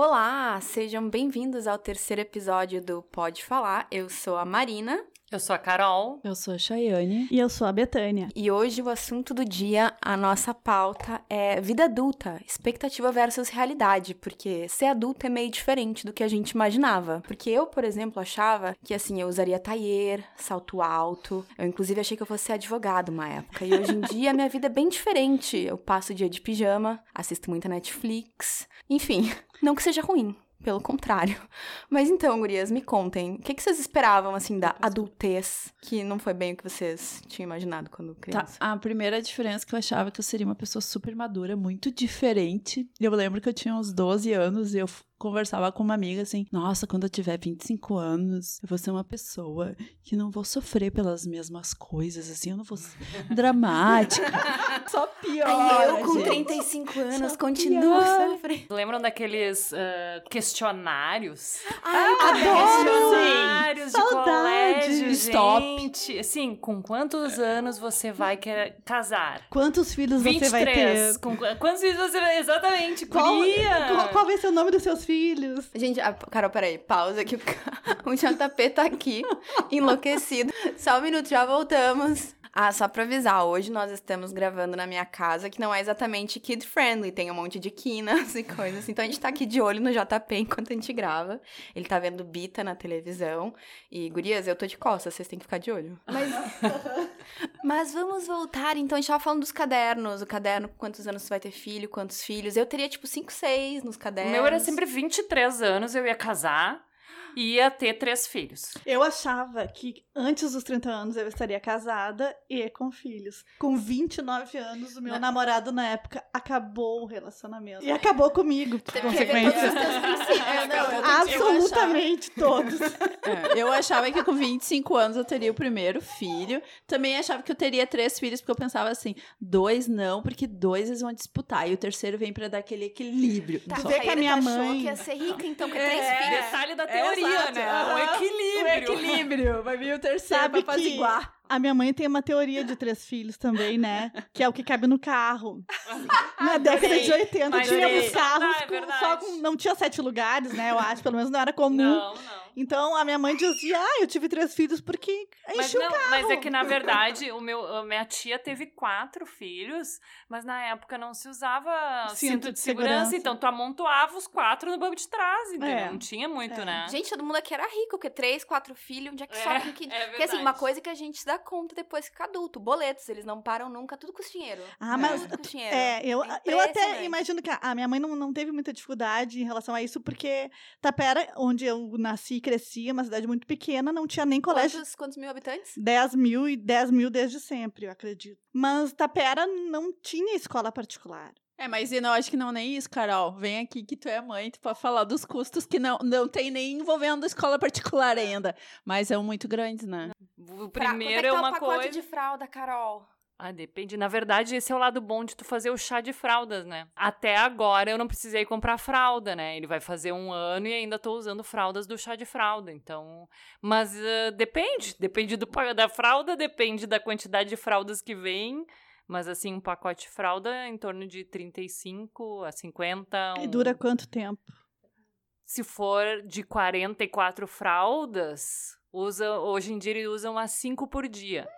Olá, sejam bem-vindos ao terceiro episódio do Pode Falar. Eu sou a Marina. Eu sou a Carol. Eu sou a Chayane. E eu sou a Betânia. E hoje o assunto do dia, a nossa pauta é vida adulta, expectativa versus realidade, porque ser adulto é meio diferente do que a gente imaginava. Porque eu, por exemplo, achava que assim, eu usaria taier, salto alto. Eu inclusive achei que eu fosse ser advogado uma época. E hoje em dia a minha vida é bem diferente. Eu passo o dia de pijama, assisto muita Netflix. Enfim, não que seja ruim, pelo contrário. Mas então, gurias, me contem, o que, que vocês esperavam, assim, da adultez, que não foi bem o que vocês tinham imaginado quando Tá, criança? a primeira diferença que eu achava que eu seria uma pessoa super madura, muito diferente. Eu lembro que eu tinha uns 12 anos e eu conversava com uma amiga assim: Nossa, quando eu tiver 25 anos, eu vou ser uma pessoa que não vou sofrer pelas mesmas coisas, assim, eu não vou ser dramática. Só pior. Ai, eu com gente. 35 anos Só continuo sofrendo. Lembram daqueles ah, questionários? Ai, questionários de Saudade. colégio, Stop. gente. Assim, com quantos anos você vai querer casar? Quantos filhos você vai 23. ter? Com qu- quantos filhos você vai... Exatamente, Qual, qual, qual vai ser o nome dos seus filhos? Gente, a, Carol, peraí, pausa aqui. O JP tá aqui, enlouquecido. Só um minuto, já voltamos. Ah, só pra avisar, hoje nós estamos gravando na minha casa, que não é exatamente kid-friendly, tem um monte de quinas e coisas assim. Então a gente tá aqui de olho no JP enquanto a gente grava. Ele tá vendo Bita na televisão. E, gurias, eu tô de costas, vocês têm que ficar de olho. Mas, mas vamos voltar, então a gente tava falando dos cadernos. O caderno, quantos anos você vai ter filho, quantos filhos. Eu teria, tipo, 5, 6 nos O cadernos. meu era sempre 23 anos, eu ia casar ia ter três filhos. Eu achava que antes dos 30 anos eu estaria casada e com filhos. Com 29 anos, o meu Não. namorado na época acabou o relacionamento. E acabou comigo, por Teve consequência. teus princípios. É, não, né? eu- Absolutamente todos. É, eu achava que com 25 anos eu teria o primeiro filho. Também achava que eu teria três filhos, porque eu pensava assim: dois não, porque dois eles vão disputar. E o terceiro vem pra dar aquele equilíbrio. Tá, vê que a minha achou mãe- que ia ser rica, então, com É, três É, filhos. detalhe da É, teoria, exato. né? Um equilíbrio. O equilíbrio. Vai vir o terceiro Sabe pra que apaziguar. A minha mãe tem uma teoria de três filhos também, né? Que é o que cabe no carro. Na década de 80 Adorei. tínhamos carros Ah, é com, só com. Não tinha sete lugares, né? Eu acho, pelo menos não era comum. Não, não. Então a minha mãe dizia: Ah, eu tive três filhos porque Mas, enchi não, carro. mas é que, na verdade, o meu, a minha tia teve quatro filhos, mas na época não se usava cinto, de segurança, segurança. então tu amontoava os quatro no banco de trás, entendeu? É. Não tinha muito, É. né? Gente, todo mundo aqui era rico, porque três, quatro filhos, onde é que É, sobra que... é Porque assim, uma coisa que a gente se dá conta depois que fica adulto. Boletos, eles não param nunca, tudo custa dinheiro. Ah, mas. Tudo custa dinheiro. É, eu, É eu até imagino que a a minha mãe não, não teve muita dificuldade em relação a isso, porque Tapera, onde eu nasci cresci, é uma cidade muito pequena, não tinha nem colégio. Quantos, quantos mil habitantes? 10 mil e 10 mil desde sempre, eu acredito. Mas Tapera não tinha escola particular. É, mas eu não acho que não nem isso, Carol. Vem aqui que tu é mãe, tu pode falar dos custos que não, não tem nem envolvendo escola particular ainda. Mas são muito grandes, né? O Pra- primeiro quanto é, é que tá uma o pacote coisa. de fralda, Carol? Ah, depende. Na verdade, esse é o lado bom de tu fazer o chá de fraldas, né? Até agora eu não precisei comprar fralda, né? Ele vai fazer um ano e ainda tô usando fraldas do chá de fralda. Então. Mas ah, depende. Depende do da fralda, depende da quantidade de fraldas que vem. Mas assim, um pacote de fralda é em torno de 35 a 50. E um- dura quanto tempo? Se for de 44 fraldas, usa, hoje em dia ele usa umas 5 por dia.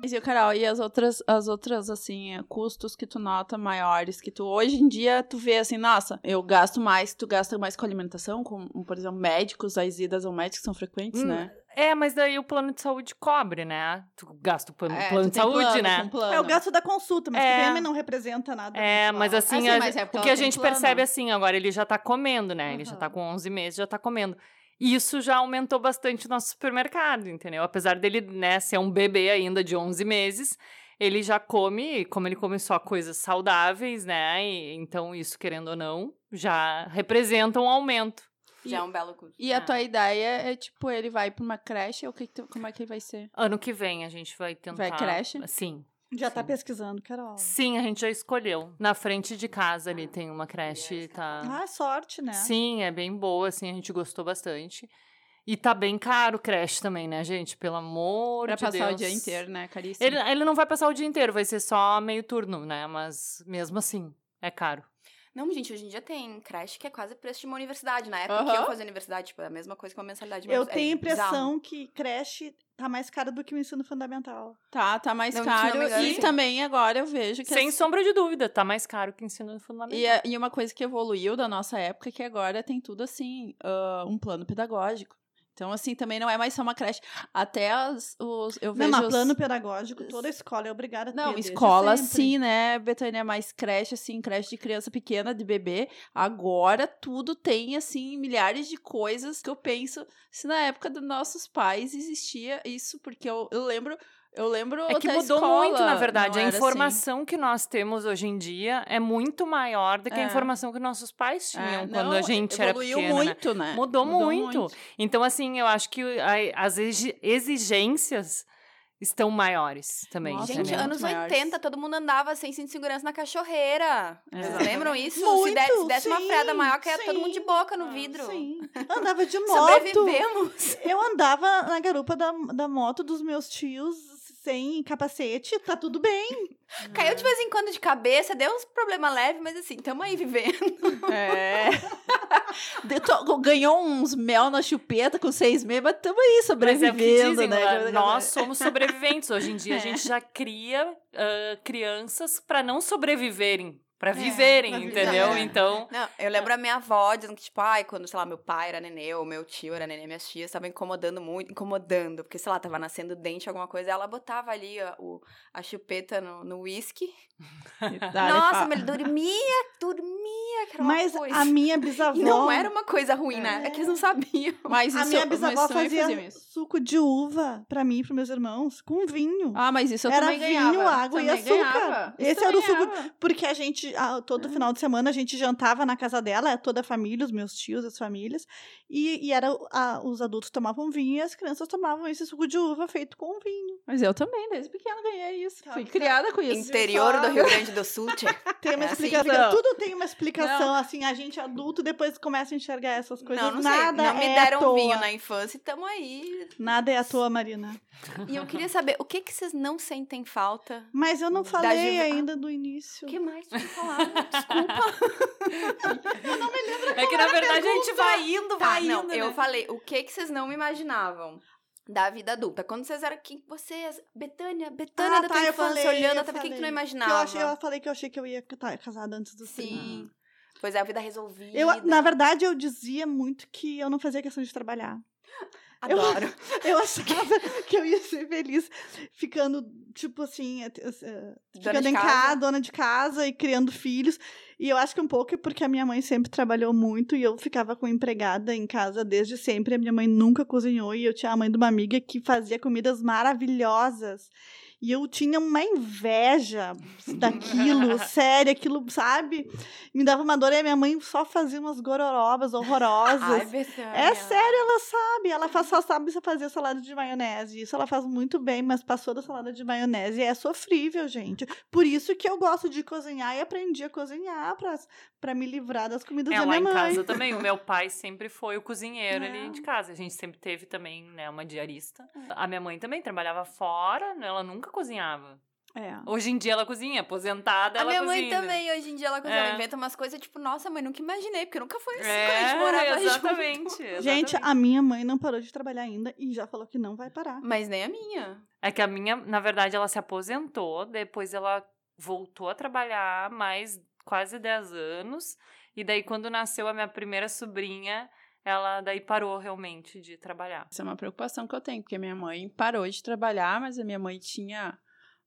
Mas e, Carol, e as outras, as outras, assim, eh, custos que tu nota maiores, que tu hoje em dia tu vê assim, nossa, eu gasto mais, tu gasta mais com alimentação, com, por exemplo, médicos, as idas ao médico são frequentes, Hum, né? É, mas daí o plano de saúde cobre, né? Tu gasta o plano, É, plano tu de tem saúde, plano, né? plano. É o gasto da consulta, mas É. que também não representa nada. É, mas assim, Assim, a- mas é porque o que a gente plano. percebe assim, agora ele já tá comendo, né? Ele já tá com 11 meses, já tá comendo. Isso já aumentou bastante o nosso supermercado, entendeu? Apesar dele, né, ser um bebê ainda de 11 meses, ele já come, como ele come só coisas saudáveis, né? E, então isso, querendo ou não, já representa um aumento. Já é um belo custo. E a Ah. tua ideia é, tipo, ele vai pra uma creche, ou o que como é que ele vai ser? Ano que vem a gente vai tentar. Vai creche? Sim. Já tá Sim. pesquisando, Carol. Sim, a gente já escolheu. Na frente de casa ali tem uma creche, tá? Ah, sorte, né? Sim, é bem boa, assim, a gente gostou bastante. E tá bem caro creche também, né, gente? Pelo amor Pra de passar Deus. o dia inteiro, né? Caríssimo. Ele, ele não vai passar o dia inteiro, vai ser só meio turno, né? Mas mesmo assim, é caro. Não, gente, hoje em dia tem creche que é quase preço de uma universidade. Na época que eu fazia universidade, tipo, é a mesma coisa que uma mensalidade. de Eu é tenho a impressão que creche tá mais cara do que o ensino fundamental. Tá, tá mais Não, caro. engano, e sim. também agora eu vejo que Sem as- sombra de dúvida, tá mais caro que ensino fundamental. E, é- e uma coisa que evoluiu da nossa época é que agora tem tudo assim, ah, um plano pedagógico. Então, assim, também não é mais só uma creche. Até as, os. Eu Não, vejo. mas os- plano pedagógico, toda escola é obrigada a ter. Não, escola sim, né, Betânia? Mais creche, assim, creche de criança pequena, de bebê. Agora tudo tem, assim, milhares de coisas que eu penso se na época dos nossos pais existia isso, porque eu, eu lembro. Eu lembro. É que a mudou escola muito, na verdade. A assim. informação que nós temos hoje em dia é muito maior do que a É. informação que nossos pais tinham É, quando não, a gente era pequena. né? muito, né? Mudou, muito. Então, assim, eu acho que a- as exi- exigências estão maiores também. Nossa, Gente, muito anos maiores. 80, todo mundo andava sem cinto de segurança na cachorreira. É. Vocês lembram isso? se, Muito, se desse uma sim, freada maior, caía todo mundo de boca no Ah, vidro. Sim. Andava de moto. Sobrevivemos. Eu andava na garupa da, da moto dos meus tios sem capacete, tá tudo bem. Caiu de vez em quando de cabeça, deu uns problemas leves, mas assim, tamo aí vivendo. É. De- to- Ganhou uns mel na chupeta com seis meses, mas estamos aí Mas é o que sobrevivendo, dizem, né? nós somos sobreviventes. Hoje em dia a É. gente já cria ah, crianças para não sobreviverem, para É, viverem, pra viver. entendeu? É. Então, Não, eu lembro a minha avó dizendo que, tipo, ai, quando, sei lá, meu pai era nenê, ou meu tio era nenê, minhas tias estavam incomodando muito, incomodando, porque, sei lá, tava nascendo dente, alguma coisa, ela botava ali a, o, a chupeta no no uísque. Nossa, mas ele dormia, dormia, que era uma Mas coisa. a minha E bisavó. não era uma coisa ruim, né? É que eles não sabiam. Mas A isso, minha mas bisavó fazia faziam isso. suco de uva pra mim e pros meus irmãos com vinho. Ah, mas isso eu Era também vinho, ganhava. água e Também açúcar. ganhava. Isso Esse era o suco- ganhava. Porque a gente, ah, todo final de semana, a gente jantava na casa dela, toda a família, os meus tios, as famílias. E, e era a- os adultos tomavam vinho e as crianças tomavam esse suco de uva feito com vinho. Mas eu também, desde pequena, ganhei isso. Tá, Fui tá. criada com isso. Interior do? Rio Grande do Sul, tchê. Tem uma É assim, explicação. não. Tudo tem uma explicação, assim, a gente adulto depois começa a enxergar essas coisas. Não, não Nada sei. Não me é à deram toa. vinho na infância e tamo aí. Nada é à toa, Marina. E eu queria saber, o que que vocês não sentem falta? Mas eu não falei ainda do início. O que mais falar? Desculpa. é que na verdade a gente vai indo, Tá, vai não, indo. eu né? falei, o que que vocês não imaginavam da vida adulta? Quando vocês eram aqui, vocês, Betânia, Betânia Ah, da tá, tua eu infância, falei, olhando, eu até que que tu não imaginava? Que eu, achei, eu falei que eu achei que eu ia estar casada antes do Sim. Pois é, a vida resolvida. Eu, na verdade, eu dizia muito que eu não fazia questão de trabalhar. Adoro. Eu achava que eu ia ser feliz ficando, tipo assim, eh, eh, ficando em casa. casa, dona de casa e criando filhos. E eu acho que um pouco é porque a minha mãe sempre trabalhou muito e eu ficava com empregada em casa desde sempre. A minha mãe nunca cozinhou e eu tinha a mãe de uma amiga que fazia comidas maravilhosas. E eu tinha uma inveja daquilo, sério, aquilo, sabe? Me dava uma dor e a minha mãe só fazia umas gororobas horrorosas. Ai, Betânia. É sério, ela sabe. Ela faz, só sabe fazer salada de maionese. Isso ela faz muito bem, mas passou da salada de maionese é sofrível, gente. Por isso que eu gosto de cozinhar e aprendi a cozinhar pra, pra me livrar das comidas É, da lá minha em mãe. casa também. O meu pai sempre foi o cozinheiro É. ali de casa. A gente sempre teve também, né, uma diarista. A minha mãe também trabalhava fora, né, ela nunca cozinhava. É. Hoje em dia ela cozinha, aposentada, A ela minha mãe cozinha. também, hoje em dia, ela, cozinha, É. ela inventa umas coisas, tipo, nossa, mãe, nunca imaginei, porque nunca foi assim quando a É, gente morava junto. exatamente, Gente, exatamente. a minha mãe não parou de trabalhar ainda e já falou que não vai parar. Mas nem a minha. É que a minha, na verdade, ela se aposentou, depois ela voltou a trabalhar mais quase 10 anos. E daí, quando nasceu a minha primeira sobrinha, ela daí parou realmente de trabalhar. Essa é uma preocupação que eu tenho, porque minha mãe parou de trabalhar, mas a minha mãe tinha.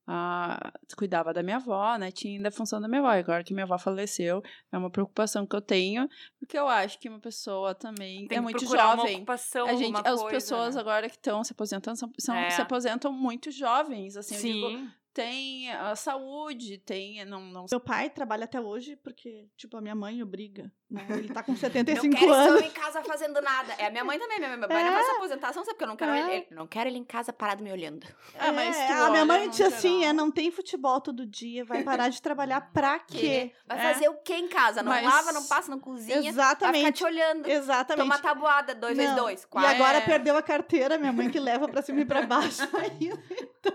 ah, cuidava da minha avó, né? Tinha ainda a função da minha avó. Agora que minha avó faleceu, é uma preocupação que eu tenho, porque eu acho que uma pessoa também Tem é muito procurar uma jovem. ocupação, A gente, as coisa, pessoas né? agora que estão se aposentando são, são- É. se aposentam muito jovens, assim, eu digo, Sim. tem a saúde, tem não não Meu pai trabalha até hoje porque, tipo, a minha mãe obriga. Né? Ele tá com Não 75 quero esse anos. homem em casa fazendo nada. É a minha mãe também. Minha mãe meu pai não vai se aposentar, só sabe porque eu não quero É. ele. Não quero ele em casa parado me olhando. Ah, mas É, a minha olha mãe no disse assim, é, não tem futebol todo dia, vai parar de trabalhar pra quê? Vai É. fazer o que em casa? Não Mas- lava, não passa, não cozinha. Vai ficar Exatamente. te olhando. Exatamente. Toma tabuada, dois vezes Não. dois. E Quatro. agora É. perdeu a carteira, minha mãe que leva pra cima e pra baixo ainda.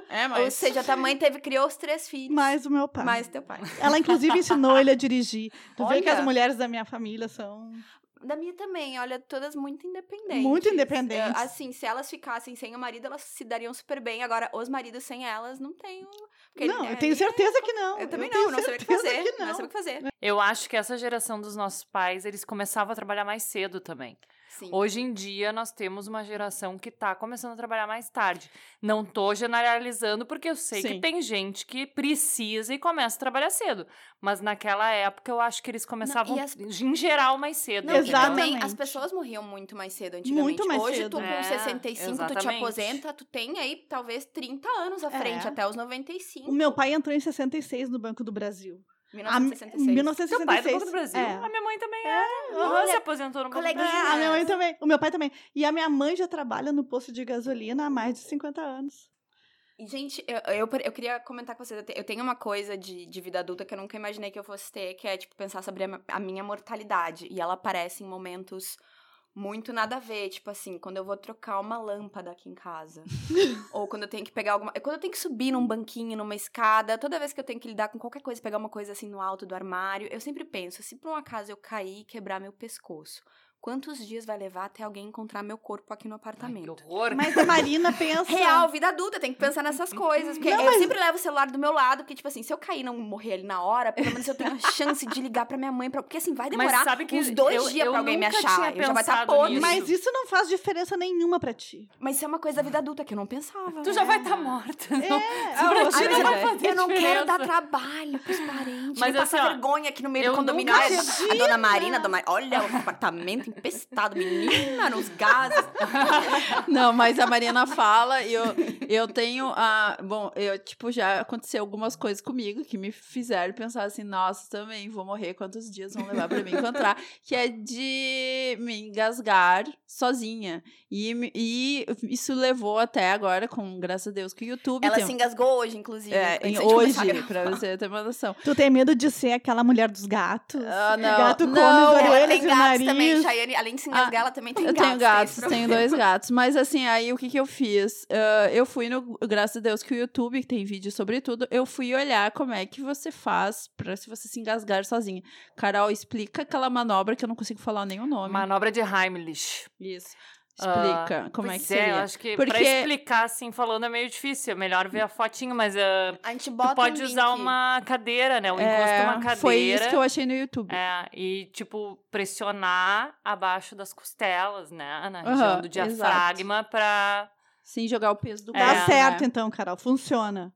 É, mas... Ou seja, tua mãe teve, criou os três filhos. Mais o meu pai. Mais teu pai. Ela, inclusive, ensinou ele a dirigir. Tu vê que Olha. as mulheres da minha família são. Da minha também, olha, todas muito independentes. Muito independentes. Assim, se elas ficassem sem o marido, elas se dariam super bem. Agora, os maridos sem elas, não tenho. porque não, ele- eu tenho ele- certeza que não. Eu também tenho não, não sei o que fazer. que Não não. sei o que fazer. Eu acho que essa geração dos nossos pais, eles começavam a trabalhar mais cedo também. Sim. Hoje em dia, nós temos uma geração que tá começando a trabalhar mais tarde. Não tô generalizando, porque eu sei que Sim. tem gente que precisa e começa a trabalhar cedo. Mas naquela época, eu acho que eles começavam, e as- em geral, mais cedo. Não? Exatamente. também as pessoas morriam muito mais cedo antigamente. Muito mais Hoje, cedo. tu com É, 65, tu te exatamente. aposenta, tu tem aí talvez 30 anos à É. frente, até os 95. O meu pai entrou em 66 no Banco do Brasil. A, 1966. 1966. Seu pai é do Banco do Brasil. É. A minha mãe também é. Olha, se aposentou no Banco do coleguinha. Brasil. É, a minha mãe também. O meu pai também. E a minha mãe já trabalha no posto de gasolina há mais de 50 anos. Gente, eu, eu, eu queria comentar com vocês. Eu tenho uma coisa de, de vida adulta que eu nunca imaginei que eu fosse ter, que é, tipo, pensar sobre a, a minha mortalidade. E ela aparece em momentos muito nada a ver. Tipo assim, quando eu vou trocar uma lâmpada aqui em casa. ou quando eu tenho que pegar alguma. Quando eu tenho que subir num banquinho, numa escada. Toda vez que eu tenho que lidar com qualquer coisa, pegar uma coisa assim no alto do armário, eu sempre penso: se por um acaso eu cair e quebrar meu pescoço, quantos dias vai levar até alguém encontrar meu corpo aqui no Ai, apartamento? que horror. Mas a Marina pensa. Real, vida adulta, tem que pensar nessas coisas. Porque Não, eu mas- sempre levo o celular do meu lado, porque, tipo assim, se eu cair e não morrer ali na hora, pelo menos eu tenho a chance de ligar pra minha mãe. Pra... Porque assim, vai demorar sabe que uns dois eu- dias eu pra alguém me achar. tinha Eu já vai estar pensado podre. Mas... Isso não faz diferença nenhuma pra ti. mas isso é uma coisa da vida adulta que eu não pensava. Tu já vai estar morta. Não, É, Isso pra ah, ti Ai, não vai eu- fazer eu não quero dar diferença. trabalho pros parentes. Mas Mas assim, vergonha aqui no meio do condomínio. Ai, a dona Marina, dona... olha o apartamento empestado, menina, nos gases. Não, mas a Mariana fala e eu, eu tenho a. Bom, eu, tipo, já aconteceu algumas coisas comigo que me fizeram pensar assim, nossa, também vou morrer, quantos dias vão levar pra me encontrar? Que é de me engasgar sozinha. E, e isso levou até agora, com graças a Deus, que o YouTube. Ela tem, se engasgou hoje, inclusive. é, em- hoje, pra você ter uma noção. Tu tem medo de ser aquela mulher dos gatos? Ah, O não, gato come não, os ela Ela orelhas tem e o gatos nariz. também, Chayane. Além de se engasgar, ela também tem Eu gatos. tenho tem gatos, tenho dois gatos. Mas assim, aí o que que eu fiz? Ah, eu fui no. Graças a Deus que o YouTube tem vídeo sobre tudo. Eu fui olhar como é que você faz pra se você se engasgar sozinha. Carol, explica aquela manobra que eu não consigo falar nenhum nome. Manobra de Heimlich. Isso. Explica como é que seria. eu acho que Porque- pra explicar assim, falando é meio difícil. É melhor ver a fotinho, mas ah, A gente bota tu pode um usar link. uma cadeira, né? O encosto É, de uma cadeira. Foi isso que eu achei no YouTube. É, e tipo, pressionar abaixo das costelas, né? Na região do exato. diafragma pra. Sem jogar o peso do Dá É, corpo, certo, né? então, Carol. Funciona.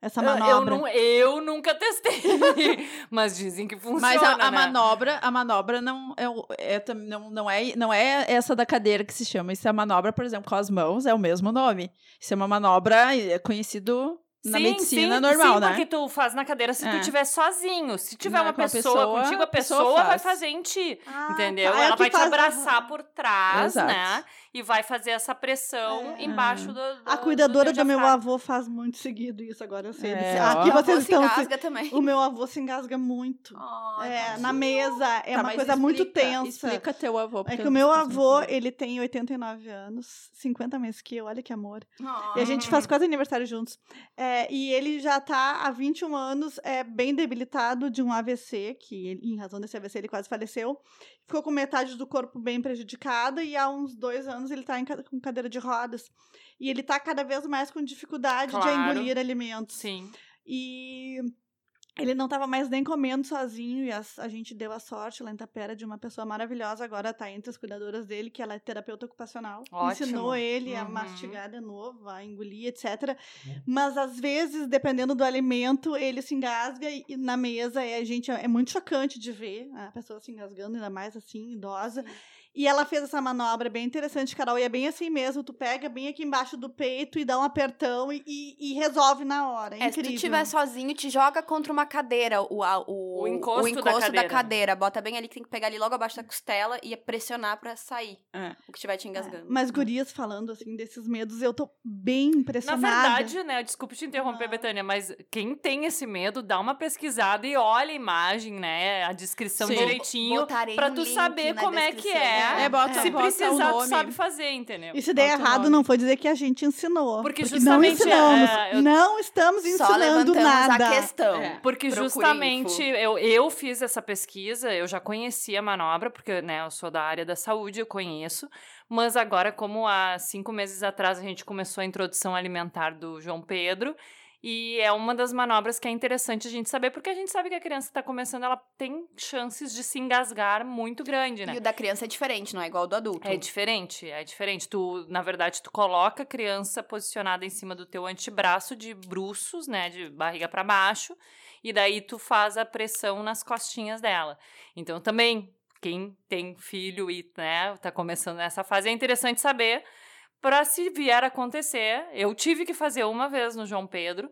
Essa Eu- Eu, manobra. nu- eu nunca testei, mas dizem que funciona. Mas a, a né? manobra, a manobra não é, é, não, não, é, não é essa da cadeira que se chama. Isso é a manobra, por exemplo, com as mãos, é o mesmo nome. Isso é uma manobra é conhecido na Sim, medicina sim, normal, sim, né? porque tu faz na cadeira se É. tu estiver sozinho. Se tiver Não, uma com a pessoa, pessoa, contigo, a pessoa pessoa vai faz. fazer em ti. Ah, Entendeu? tá. É Ela que vai te abraçar por trás, Exato. né? E vai fazer essa pressão É. embaixo do, do A cuidadora do, meu avô faz muito seguido isso, agora eu sei. É. Aqui Meu avô vocês se estão. engasga também. O meu avô se engasga muito. Ai, É, na mesa. É Tá, uma coisa muito explica- tensa. Explica teu avô. É que o meu avô, ele tem 89 anos, 50 meses que eu, olha que amor. Ah. E a gente faz quase aniversário juntos. É, e ele já tá há 21 anos é, bem debilitado de um AVC, que ele- em razão desse AVC ele quase faleceu. Ficou com metade do corpo bem prejudicada e há uns dois anos ele tá em com cadeira de rodas. E ele tá cada vez mais com dificuldade de Claro. engolir alimentos. Sim. E ele não estava mais nem comendo sozinho, e as- a, gente deu a sorte lá em Tapera de uma pessoa maravilhosa, agora está entre as cuidadoras dele, que ela é terapeuta ocupacional. Ótimo. Ensinou ele a Uhum. mastigar de novo, a engolir, etc. Mas às vezes, dependendo do alimento, ele se engasga e, e na mesa é, a gente, é muito chocante de ver a pessoa se engasgando, ainda mais assim, idosa. E ela fez essa manobra bem interessante, Carol. E é bem assim mesmo. Tu pega bem aqui embaixo do peito e dá um apertão e, e, e resolve na hora. É, É, incrível. se tu estiver sozinho, te joga contra uma cadeira, o, a- o, O encosto da cadeira. da cadeira. Bota bem ali que tem que pegar ali logo abaixo da costela e pressionar pra sair É. o que estiver te engasgando. Mas gurias falando assim desses medos, eu tô bem Na impressionada. verdade, né, desculpa te interromper, Não. Betânia, mas quem tem esse medo, dá uma pesquisada e olha a imagem, né, a descrição Sim. direitinho, Botarei pra um tu link saber na como é que descrição. É. É, bota, Se bota precisar, tu sabe fazer, entendeu? E se der Bota errado, não foi dizer que a gente ensinou. Porque não justamente, ensinamos. é, eu- Não estamos ensinando nada. a questão. É. Porque Procure justamente info. eu, eu fiz essa pesquisa, eu já conhecia a manobra, porque né, eu sou da área da saúde, eu conheço. Mas agora, como há cinco meses atrás a gente começou a introdução alimentar do João Pedro, e é uma das manobras que é interessante a gente saber, porque a gente sabe que a criança está começando, ela tem chances de se engasgar muito grande, né? E o da criança é diferente, não é igual ao do adulto. É diferente, é diferente. Tu, na verdade, tu coloca a criança posicionada em cima do teu antebraço de bruços, né, de barriga para baixo, e daí tu faz a pressão nas costinhas dela. Então também quem tem filho e, né, tá começando nessa fase é interessante saber para se vier acontecer. Eu tive que fazer uma vez no João Pedro.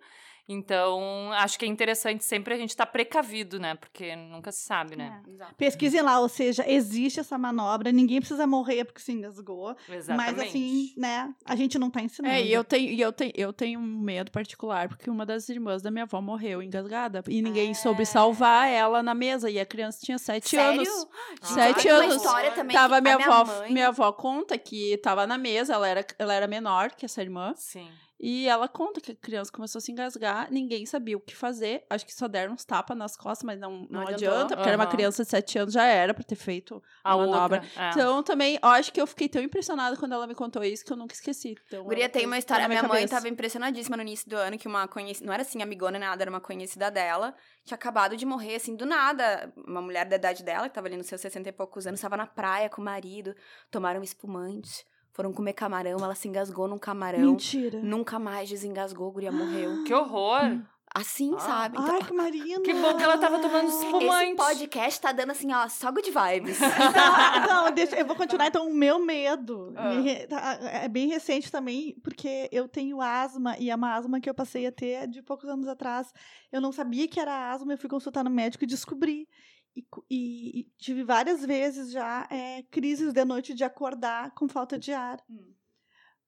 Então, acho que é interessante sempre a gente estar precavido, né? Porque nunca se sabe, né? Exato. Pesquisem lá, ou seja, existe essa manobra, ninguém precisa morrer porque se engasgou. Exatamente. Mas assim, né, a gente não tá ensinando. É, e eu tenho, e eu tenho, eu tenho um medo particular, porque uma das irmãs da minha avó morreu engasgada. E ninguém soube salvar ela na mesa. E a criança tinha sete Sério? anos. Gente, Sete tem uma anos. história também Tava minha a minha avó, mãe... minha avó conta que tava na mesa, ela era, ela era menor que essa irmã. Sim. E ela conta que a criança começou a se engasgar, ninguém sabia o que fazer. Acho que só deram uns tapas nas costas, mas não, não, Não adianta, porque era uma criança de 7 anos, já era pra ter feito A a manobra. outra. é. Então, também, acho que eu fiquei tão impressionada quando ela me contou isso que eu nunca esqueci. Então, Guria, ela tem uma tá história. minha minha mãe tava impressionadíssima no início do ano que uma conhecida. Não era assim, amigona nem nada, era uma conhecida dela. Tinha acabado de morrer, assim, do nada. Uma mulher da idade dela, que tava ali nos seus 60 e poucos anos, tava na praia com o marido, tomaram espumante, foram comer camarão, ela se engasgou num camarão. Mentira. Nunca mais desengasgou, guria morreu. Que horror! Assim, Ah. sabe? Então, Ai, que Marina. Que bom que ela tava tomando espumante. esse podcast tá dando assim, ó, só good vibes. Então, não, deixa, eu vou continuar. Então, o meu medo Ah. me tá, é bem recente também, porque eu tenho asma e é uma asma que eu passei a ter de poucos anos atrás. Eu não sabia que era asma, eu fui consultar no médico e descobri. E, e- e tive várias vezes já é, crises de noite de acordar com falta de ar. Hum.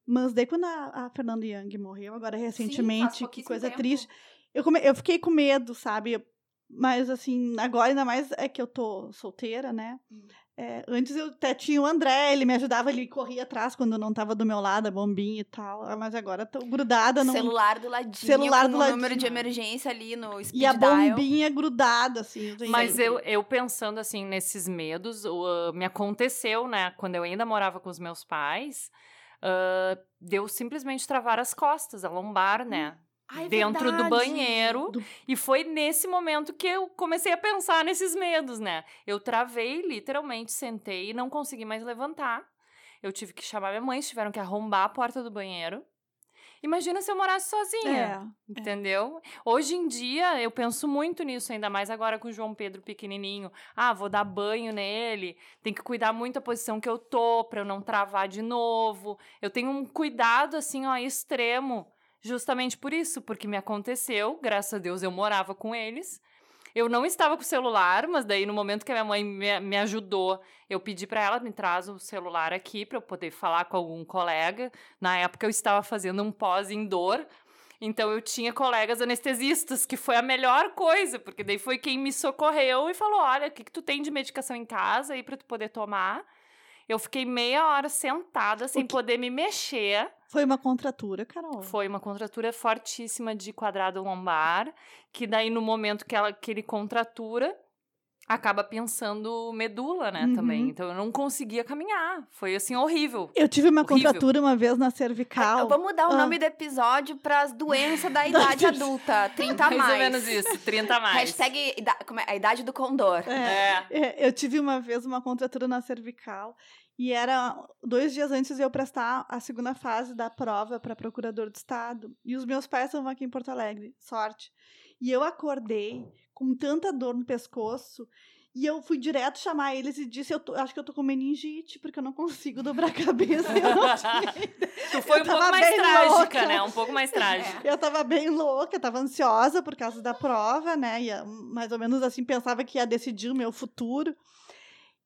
Mas daí, quando a, a Fernanda Young morreu, agora recentemente, que pouquíssimo coisa tempo. triste, eu, come- eu fiquei com medo, sabe? Mas, assim, agora ainda mais é que eu tô solteira, né? Hum. É, antes eu até tinha o André, ele me ajudava, ele corria atrás quando eu não tava do meu lado, a bombinha e tal. ah, Mas agora tô grudada no. Celular do ladinho, Celular com do o número ladinho. de emergência ali no speed E a dial. bombinha grudada, assim. gente. Mas eu, eu pensando assim nesses medos, ah, me aconteceu, né? Quando eu ainda morava com os meus pais, ah, deu simplesmente travar as costas, a lombar, né? Ai, é dentro do verdade. banheiro. Do- E foi nesse momento que eu comecei a pensar nesses medos, né? Eu travei, literalmente, sentei e não consegui mais levantar. Eu tive que chamar minha mãe, tiveram que arrombar a porta do banheiro. Imagina se eu morasse sozinha. É. Entendeu? Hoje em dia, eu penso muito nisso, ainda mais agora com o João Pedro pequenininho. Ah, vou dar banho nele, tem que cuidar muito a posição que eu tô pra eu não travar de novo. Eu tenho um cuidado, assim, ó, extremo, justamente por isso, porque me aconteceu, graças a Deus eu morava com eles. Eu não estava com o celular, mas daí no momento que a minha mãe me, me ajudou, eu pedi pra ela me traz o celular aqui pra eu poder falar com algum colega. Na época eu estava fazendo um pós em dor, então eu tinha colegas anestesistas, que foi a melhor coisa, porque daí foi quem me socorreu e falou: "Olha, o que que tu tem de medicação em casa aí pra tu poder tomar?" Eu fiquei meia hora sentada sem poder me mexer. Foi uma contratura, Carol. Foi uma contratura fortíssima de quadrado lombar, que daí no momento que, ela, que ele contratura, acaba pensando medula, né, Uhum. também. Então eu não conseguia caminhar. Foi assim horrível. Eu tive uma Horrível. contratura uma vez na cervical. Vamos mudar o Ah. nome do episódio pras doenças da idade adulta. 30 a Mais mais. ou menos isso, 30 a mais. Hashtag é? a idade do condor. É. É. É, eu tive uma vez uma contratura na cervical e era dois dias antes de eu prestar a segunda fase da prova para procurador do estado. E os meus pais estavam aqui em Porto Alegre, sorte. E eu acordei com tanta dor no pescoço E eu fui direto chamar eles e disse: Eu tô- acho que eu tô com meningite, porque eu não consigo dobrar a cabeça. Eu, não tinha. Tu foi Eu um pouco mais trágica, louca. né? Um pouco mais trágica. eu tava bem louca, tava ansiosa por causa da prova, né? Ia, mais ou menos assim, pensava que ia decidir o meu futuro.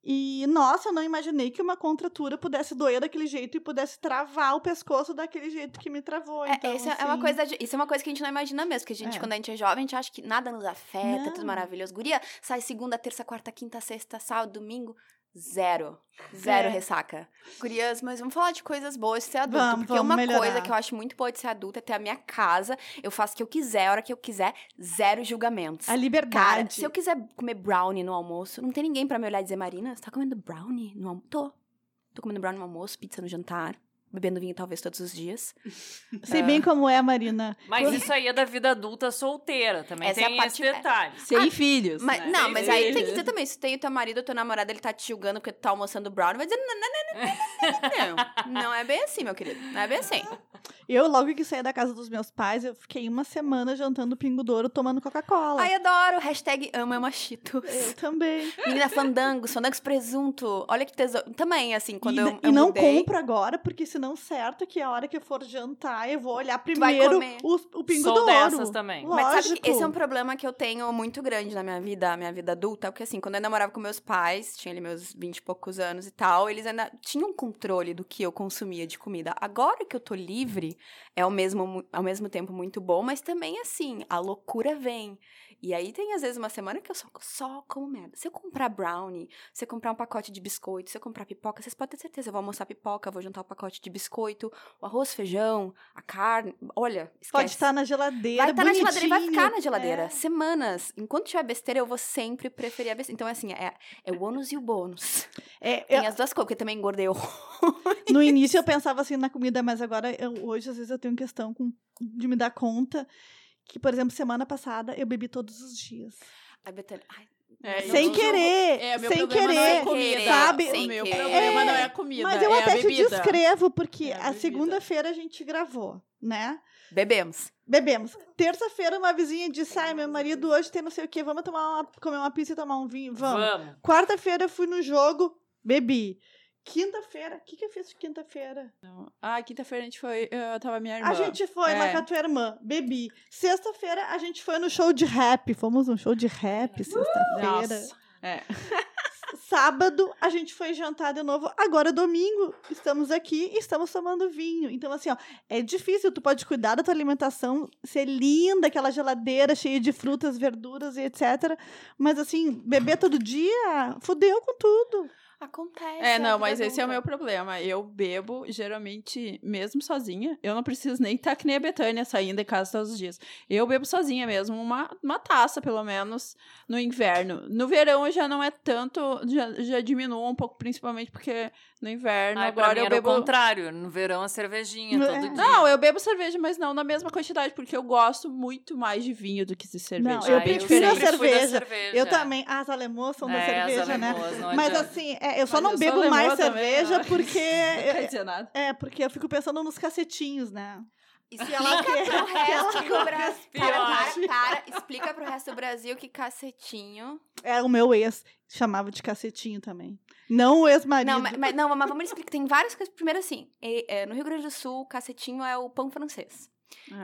E, nossa, eu não imaginei que uma contratura pudesse doer daquele jeito e pudesse travar o pescoço daquele jeito que me travou. É, então, isso é uma assim, coisa de- isso é uma coisa que a gente não imagina mesmo, porque a gente, É. quando a gente é jovem, a gente acha que nada nos afeta, tudo Não. maravilhoso. Guria, sai segunda, terça, quarta, quinta, sexta, sábado, domingo, zero. Zero É. ressaca. Gurias, mas vamos falar de coisas boas de ser adulto. Vamos, porque vamos uma melhorar. coisa que eu acho muito boa de ser adulto é ter a minha casa, eu faço o que eu quiser, a hora que eu quiser, zero julgamentos. A Cara, liberdade. se eu quiser comer brownie no almoço, não tem ninguém pra me olhar e dizer, Marina, você tá comendo brownie no almoço? Tô. Tô comendo brownie no almoço, pizza no jantar, bebendo vinho talvez todos os dias. Sei bem como é, Marina. Mas isso aí é da vida adulta solteira também. Essa é a tem parte- esse detalhe. Sem filhos. Mas, né? não, Sem mas aí tem que filhos. dizer também, se tem o teu marido ou teu namorado, ele tá te julgando porque tu tá almoçando brownie, vai dizer, não, não, não, não, não, não, não. Não é bem assim, meu querido. Não é bem assim. Eu, logo que saí da casa dos meus pais, eu fiquei uma semana jantando pingo douro, tomando Coca-Cola. Ai, adoro. Hashtag ama machitos. Eu também. Menina, fandangos, fandangos presunto. Olha que tesouro. Também, assim, quando e, eu, e eu não mudei, compro agora, porque senão certo que a hora que eu for jantar, eu vou olhar primeiro o, o pingo Sou douro. dessas também. Mas sabe Lógico. que esse é um problema que eu tenho muito grande na minha vida, minha vida adulta, porque assim, quando eu ainda morava com meus pais, tinha ali meus 20 e poucos anos e tal, eles ainda tinham controle do que eu consumia de comida. Agora que eu tô livre, é ao mesmo, ao mesmo tempo muito bom, mas também assim, a loucura vem. E aí tem às vezes uma semana que eu só, só como merda. Se eu comprar brownie, se eu comprar um pacote de biscoito, se eu comprar pipoca, vocês podem ter certeza, eu vou almoçar pipoca, vou jantar o pacote de biscoito, o arroz, feijão, a carne. Olha, esquece. Pode estar na geladeira, Vai estar na geladeira e vai ficar na geladeira. É. Semanas. Enquanto tiver besteira, eu vou sempre preferir a besteira. Então, assim, é, é o ônus e o bônus. É, Tem eu- as duas coisas, porque também engordei no início eu pensava assim na comida, mas agora eu- hoje às vezes eu tenho questão com, de me dar conta que, por exemplo, semana passada eu bebi todos os dias. Ai, Betânia, ai, É, sem não- querer, É, meu sem problema querer. não é comida, sabe? O meu Sem problema querer. não é a comida, Mas eu é até a te descrevo, porque É a a segunda-feira a gente gravou, né? bebemos. Bebemos. Terça-feira, uma vizinha disse: Ai, meu marido hoje tem não sei o quê, vamos tomar uma, comer uma pizza e tomar um vinho? Vamos. Vamos. Quarta-feira eu fui no jogo, bebi. Quinta-feira, o que, que eu fiz quinta-feira? Ah, quinta-feira a gente foi. Eu tava minha irmã. A gente foi lá É. com a tua irmã, bebi. Sexta-feira a gente foi no show de rap. Fomos num show de rap sexta-feira. Nossa. É. Sábado a gente foi jantar de novo. Agora domingo estamos aqui e estamos tomando vinho. Então assim, ó, é difícil. Tu pode cuidar da tua alimentação, ser linda, aquela geladeira cheia de frutas, verduras e etc. Mas assim, beber todo dia, fudeu com tudo. Acontece. É, a não, mas esse é o meu problema. Eu bebo, geralmente, mesmo sozinha. Eu não preciso nem estar que nem a Betânia saindo de casa todos os dias. Eu bebo sozinha mesmo, uma, uma taça, pelo menos, no inverno. No verão já não é tanto, já, já diminua um pouco, principalmente porque no inverno agora eu bebo. o contrário. No verão, a cervejinha É. todo dia. Não, eu bebo cerveja, mas não na mesma quantidade, porque eu gosto muito mais de vinho do que de cerveja. Não, eu Ah, prefiro a fui da cerveja. cerveja. Eu também. Ah, as alemãs são da É, as cerveja, né? alemãs, não Mas assim, é, eu só Mas não eu bebo mais também, cerveja porque. Não quer dizer nada. É, porque eu fico pensando nos cacetinhos, né? Explica ela quer- pro resto ela do Brasil. Para, para, para. Explica pro resto do Brasil que cacetinho. É, o meu ex chamava de cacetinho também. Não o ex-marido. Não, mas, mas- não, mas vamos explicar. Tem várias coisas. Primeiro, assim, e- é, no Rio Grande do Sul, cacetinho é o pão francês.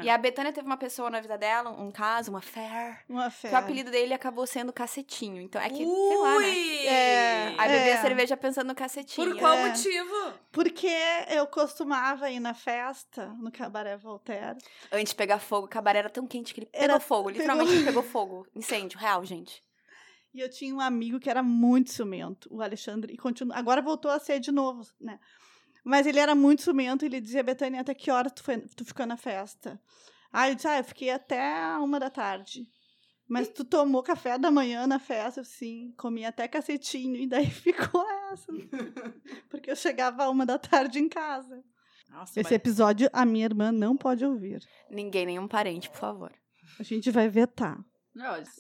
É. E a Betânia teve uma pessoa na vida dela, um caso, uma fair. Uma Que fé. o apelido dele acabou sendo cacetinho. Então é que, sei lá, né? Ui! É. Aí bebia É. cerveja pensando no cacetinho. Por qual É. motivo? Porque eu costumava ir na festa, no Cabaré Voltaire. Antes de pegar fogo, o cabaré era tão quente que ele Era- pegou fogo. Literalmente ele pegou fogo. Incêndio, real, gente. E eu tinha um amigo que era muito ciumento, o Alexandre, e continua, agora voltou a ser de novo, né? Mas ele era muito ciumento, e ele dizia, Betânia, até que hora tu, foi, tu ficou na festa? Ah, eu disse, ah, eu fiquei até uma da tarde. Mas tu tomou café da manhã na festa, sim, comi até cacetinho, e daí ficou essa. Porque eu chegava a uma da tarde em casa. Nossa, Esse episódio a minha irmã não pode ouvir. Ninguém, nenhum parente, por favor. A gente vai vetar.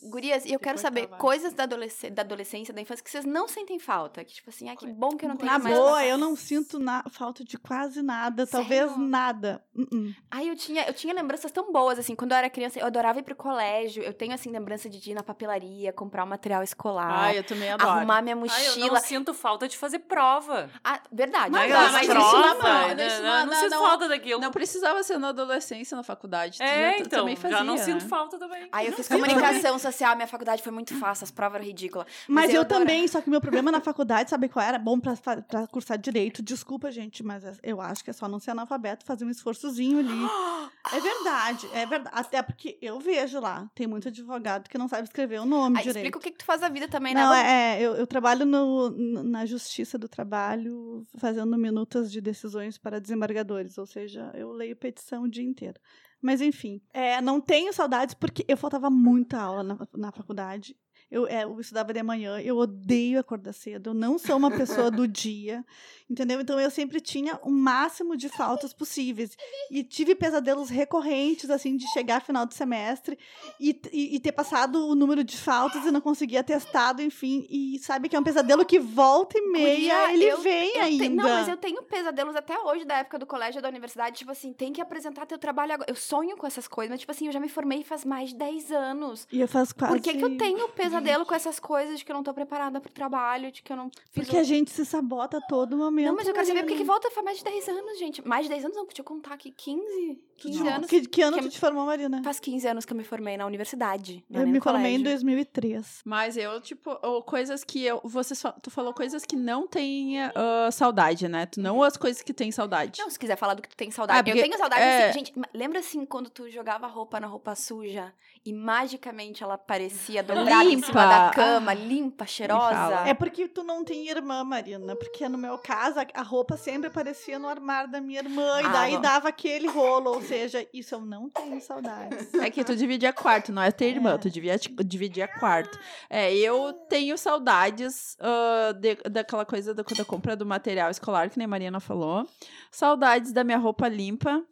Gurias, e eu quero saber coisas da, adolesc da adolescência, da infância, que vocês não sentem falta. Que, tipo assim, ah, que bom que eu não tenho Na mais. boa, eu não sinto na- falta de quase nada, talvez Sério? nada. Uh-uh. Ai, eu tinha, eu tinha lembranças tão boas, assim. Quando eu era criança, eu adorava ir pro colégio. Eu tenho, assim, lembrança de ir na papelaria, comprar o material escolar. Ai, eu também adoro. Arrumar minha Ai, mochila. eu não sinto falta de fazer prova. Ah, verdade. Mas verdade. não, mas prova, isso não- né? isso Não, não- não não- sinto não- falta daquilo. Não precisava ser na adolescência, na faculdade. é, já, tu então, também fazia, já não né? sinto falta também. Aí eu fiz sinto comunicação social, minha faculdade foi muito fácil, as provas eram ridículas. Mas, eu, adorava. também, só que meu problema na faculdade, sabe qual era? Bom pra, pra cursar direito. Desculpa, gente, mas é- eu acho que é só não ser analfabeto, fazer um esforçozinho ali. É verdade, é verdade. Até porque eu vejo lá, tem muito advogado que não sabe escrever o nome Aí direito. explica o que, que tu faz da vida também, né? Não, é, é, eu, eu trabalho no, na Justiça do Trabalho, fazendo minutas de decisões para desembargadores, ou seja, eu leio petição o dia inteiro. Mas, enfim, é, não tenho saudades porque eu faltava muita aula na, na faculdade. Eu, é, eu estudava de manhã, eu odeio acordar cedo, eu não sou uma pessoa do dia, entendeu? Então eu sempre tinha o máximo de faltas possíveis. E tive pesadelos recorrentes, assim, de chegar final do semestre e, e, e ter passado o número de faltas e não conseguir atestado, enfim. E sabe que é um pesadelo que volta e meia ele eu- vem Eu ainda. te- Não, mas eu tenho pesadelos até hoje da época do colégio, da universidade. Tipo assim, tem que apresentar teu trabalho agora. Eu sonho com essas coisas, mas tipo assim, eu já me formei faz mais de 10 anos. E eu faço quase... Por que, que eu tenho pesadelo com essas coisas de que eu não tô preparada pro trabalho, de que eu não fiz Porque o- a gente se sabota a todo momento. Não, mas eu quero saber por que volta faz mais de 10 anos, gente. Mais de 10 anos não, deixa eu contar aqui, 15, 15 Não. anos. Que, que ano que- tu te formou, Marina? Faz 15 anos que eu me formei na universidade. não é Eu me formei em colégio. 2003. Mas eu, tipo, ou coisas que eu. Você só, tu falou coisas que não tem ah, saudade, né? Tu não as coisas que tem saudade. Não, se quiser falar do que tu tem saudade. Ah, porque- eu tenho saudade, é. assim, gente, lembra assim quando tu jogava roupa na roupa suja e magicamente ela parecia dobrada em cima Limpa. da cama, limpa, cheirosa? É porque tu não tem irmã, Marina. Porque no meu caso, a- roupa sempre aparecia no armário da minha irmã. E Ah, daí bom. dava aquele rolo. Ou seja, isso eu não tenho saudades. É que tu dividia quarto, não é ter irmã, É. tu dividia, dividia quarto. É, eu tenho saudades ah, de- daquela coisa da, da compra do material escolar, que nem a Mariana falou. Saudades da minha roupa limpa,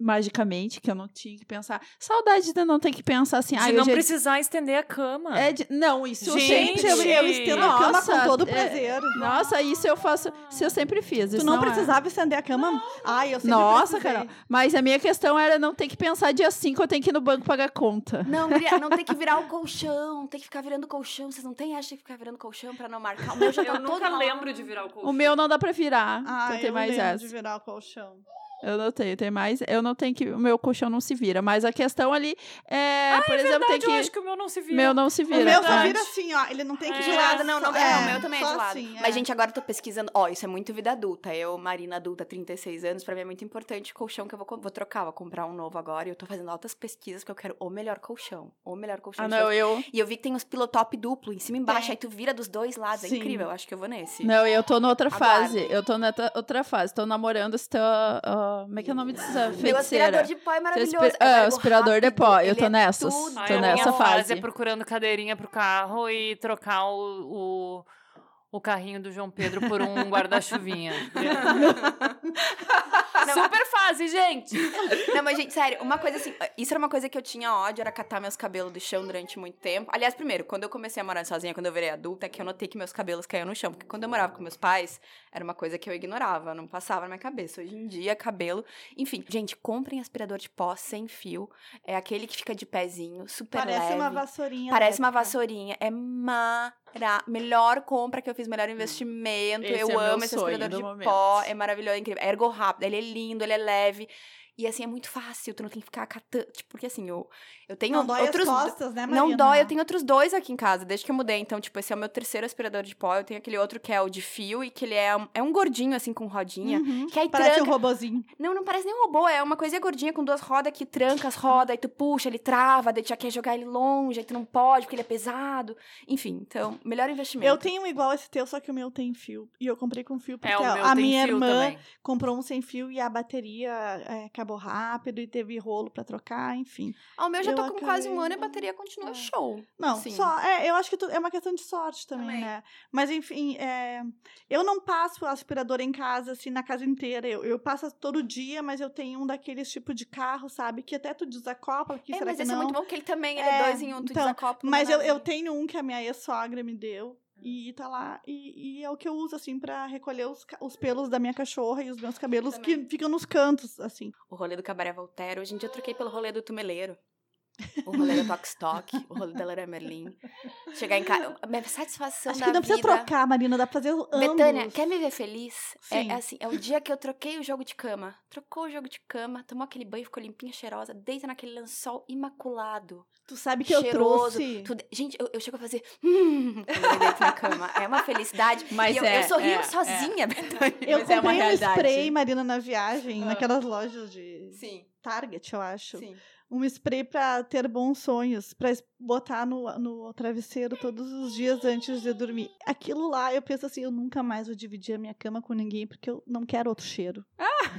magicamente, que eu não tinha que pensar. Saudades de não ter que pensar assim, De ah, não hoje é- precisar estender a cama. é de- Não, isso eu Gente! sempre. eu, eu estendo a cama Nossa, com todo é- prazer. Nossa, isso eu faço. Isso eu sempre fiz. Tu isso não, é- precisava estender a cama? Ai, eu sempre Nossa, precisei. Carol. Mas a minha questão era não ter que pensar dia 5 eu tenho que ir no banco pagar conta. Não, guria, não tem que virar o colchão, tem que ficar virando colchão. Vocês não têm essa de ficar virando colchão pra não marcar? O meu já tá Eu todo nunca mal. lembro de virar o colchão. O meu não dá pra virar. Ah, então tem eu mais lembro essa. de virar o colchão. Eu não tenho, tem mais. Eu não tenho que. O meu colchão não se vira. Mas a questão ali é, por exemplo, Verdade, tem que. eu acho que o meu não se vira. Meu não se O vira. meu só vira assim, ó. Ele não tem que É. De lado, não, não, é, o meu também é de lado. assim, é. Mas, gente, agora eu tô pesquisando. Ó, isso é muito vida adulta. Eu, Marina adulta, 36 anos, pra mim é muito importante o colchão que eu vou, vou trocar, vou comprar um novo agora. E eu tô fazendo altas pesquisas que eu quero o melhor colchão. O melhor colchão. Ah, não, eu. E eu vi que tem uns pilotop duplo, em cima e embaixo, aí tu vira dos dois lados. É Sim. incrível, eu acho que eu vou nesse. Não, eu tô noutra Aguarde. fase. Eu tô nessa outra fase. Tô namorando essa. ah, como é que é o nome Meu feiticeira? aspirador de pó é maravilhoso. É um ah, aspirador de rápido, pó. Eu ele tô é nessas. tudo. Tô Ai, nessa fase fase. é procurando cadeirinha pro carro e trocar o, o, o carrinho do João Pedro por um guarda-chuvinha. Super fase, gente! Não, mas, gente, sério, uma coisa assim, isso era uma coisa que eu tinha ódio, era catar meus cabelos do chão durante muito tempo. Aliás, primeiro, quando eu comecei a morar sozinha, quando eu virei adulta, é que eu notei que meus cabelos caíam no chão. Porque quando eu morava com meus pais, era uma coisa que eu ignorava, não passava na minha cabeça. Hoje em dia, cabelo. Enfim, gente, comprem aspirador de pó sem fio. É aquele que fica de pezinho, super Parece leve. uma vassourinha. Parece uma vassourinha. É mara... Melhor compra que eu fiz, melhor investimento. Esse eu é amo esse aspirador do de momento. pó. É maravilhoso, é incrível. É ergo rápido, ele é lindo, ele é leve. E assim, é muito fácil, tu não tem que ficar catando. Tipo, porque assim, eu, eu tenho Não dói outros. as costas, né, Marina? Não dói, eu tenho outros dois aqui em casa, desde que eu mudei. Então, tipo, esse é o meu terceiro aspirador de pó. Eu tenho aquele outro que é o de fio e que ele é um, é um gordinho, assim, com rodinha. Uhum. Que aí Parece tranca. um robozinho. Não, não parece nem um robô, é uma coisinha gordinha com duas rodas que tranca as rodas, aí tu puxa, ele trava, daí tu já quer jogar ele longe, aí tu não pode porque ele é pesado. Enfim, então, melhor investimento. Eu tenho um igual esse teu, só que o meu tem fio. E eu comprei com fio porque É, o meu a tem minha fio irmã também. comprou um sem fio e a bateria é, acabou acabou rápido e teve rolo pra trocar, enfim. Ah, o meu já Eu tô com quase um acabei- ano e a bateria continua É. show. Não, Sim. só. É, eu acho que é uma questão de sorte também, Também. né? Mas enfim, é, eu não passo aspirador em casa, assim, na casa inteira. Eu, eu passo todo dia, mas eu tenho um daqueles tipo de carro, sabe? Que até tu desacopla, que É, será mas que esse não? é muito bom, porque ele também é, É, dois em um, tu então, desacopla. Mas eu, eu menorzinho. tenho um que a minha ex-sogra me deu. E tá lá. E, e é o que eu uso, assim, pra recolher os, os pelos da minha cachorra e os meus cabelos que ficam nos cantos, assim. O rolê do Cabaré Voltaire, hoje em dia eu troquei pelo rolê do Tumeleiro. O rolê do Tox Talk, o rolê da Leroy Merlin. Chegar em casa. A minha satisfação Acho que não precisa vida. trocar, Marina, dá pra fazer ambos. Betânia, quer me ver feliz? É, Sim. é assim, é o dia que eu troquei o jogo de cama. Trocou o jogo de cama, tomou aquele banho, ficou limpinha, cheirosa, deita naquele lençol imaculado. Tu sabe que eu cheiroso. trouxe. tudo- Gente, eu, eu chego a fazer. Hum, eu deito na cama. É uma felicidade. Mas e eu, é, eu sorrio é, sozinha, Betânia. Eu Mas é uma comprei um realidade. spray, Marina, na viagem, Ah. naquelas lojas de Sim, Target, eu acho. sim. Um spray pra ter bons sonhos, pra es- botar no, no travesseiro todos os dias antes de dormir. Aquilo lá, eu penso assim, eu nunca mais vou dividir a minha cama com ninguém, porque eu não quero outro cheiro.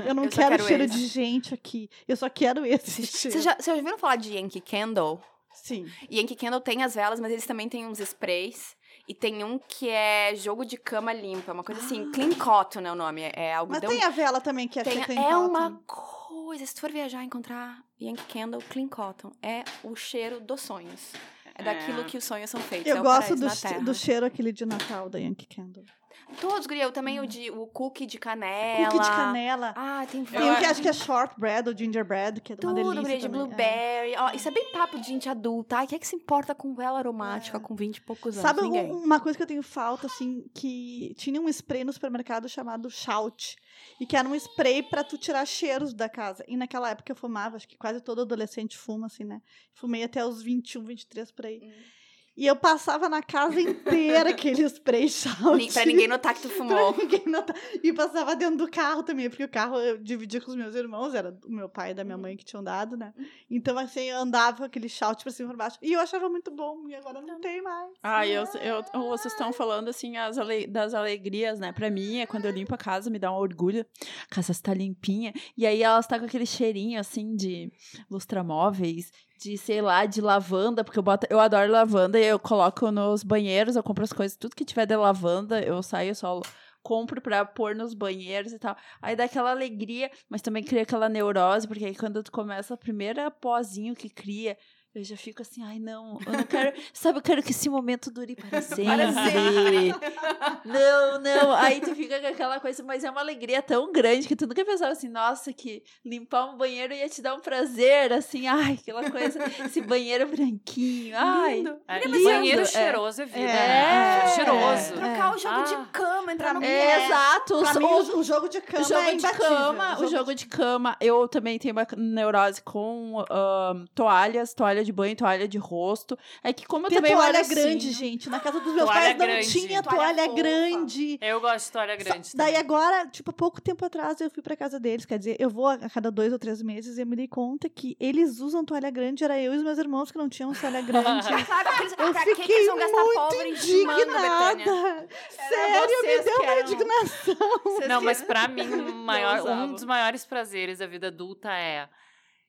eu não eu quero, quero cheiro esse. de gente aqui. Eu só quero esse cheiro. Vocês já, vocês já ouviram falar de Yankee Candle? Sim. Yankee Candle tem as velas, mas eles também têm uns sprays. E tem um que é jogo de cama limpa, uma coisa assim, clean cotton é o nome, é Mas algodão. tem a vela também, que é Tem- clean é cotton. uma coisa, se tu for viajar e encontrar Yankee Candle Clean Cotton, é o cheiro dos sonhos. É daquilo É. que os sonhos são feitos. Eu é gosto do, do cheiro aquele de Natal da Yankee Candle. Todos, guria, eu também o de o cookie de canela. Cookie de canela. Ah, tem Tem vários. um que acho que é shortbread ou gingerbread, que é uma Tudo, delícia guria, de também. É. blueberry. Ó, isso é bem papo de gente adulta. Ai, quem é que se importa com vela aromática com 20 e poucos anos? Sabe Ninguém. um- uma coisa que eu tenho falta, assim, que tinha um spray no supermercado chamado Shout. E que era um spray pra tu tirar cheiros da casa. E naquela época eu fumava, acho que quase todo adolescente fuma, assim, né? Fumei até os 21, 23 por aí. Hum. E eu passava na casa inteira aquele spray Shout. Pra ninguém notar que tu fumou. Pra ninguém notar. E passava dentro do carro também, porque o carro eu dividia com os meus irmãos, era do meu pai e da minha mãe que tinham dado, né? Então, assim, eu andava com aquele shout pra cima e pra baixo. E eu achava muito bom, e agora não tem mais. Ah, eu, eu, vocês estão falando assim as ale- das alegrias, né? Pra mim, é quando eu limpo a casa, me dá um orgulho. A casa está limpinha. E aí elas tá com aquele cheirinho assim de lustramóveis, de, sei lá, de lavanda, porque eu boto, eu adoro lavanda e eu coloco nos banheiros, eu compro as coisas, tudo que tiver de lavanda, eu saio só compro pra pôr nos banheiros e tal. Aí dá aquela alegria, mas também cria aquela neurose, porque aí quando tu começa a primeira pozinho que cria, eu já fico assim, ai não, eu não quero, sabe, eu quero que esse momento dure para sempre. Não, não. Aí tu fica com aquela coisa, mas é uma alegria tão grande que tu nunca pensava assim, nossa, que limpar um banheiro ia te dar um prazer, assim, ai, aquela coisa, esse banheiro branquinho, ai. Lindo. É, Lindo, banheiro é. cheiroso é vida, É, né? é. cheiroso. Trocar o jogo Ah. de cama, entrar no É, é- exato. Pra o- mim, o- o, o jogo de cama o jogo é de cama, o jogo de cama, eu também tenho uma neurose com ahn, toalhas, toalha de banho, toalha de rosto. É que como eu Tem também toalha moro assim- grande, gente. Na casa dos meus pais não grande. tinha Toalha toalha, grande. Eu gosto de toalha grande Só- Daí agora, tipo, há pouco tempo atrás eu fui pra casa deles. Quer dizer, eu vou a cada dois ou três meses e eu me dei conta que eles usam toalha grande. Era eu e os meus irmãos que não tinham toalha grande. Sabe, Eu pra que que fiquei eles vão gastar muito Betânia? indignada. Sério, me vocês deu uma eram- indignação. Não, mas pra mim, maior, um dos maiores prazeres da vida adulta é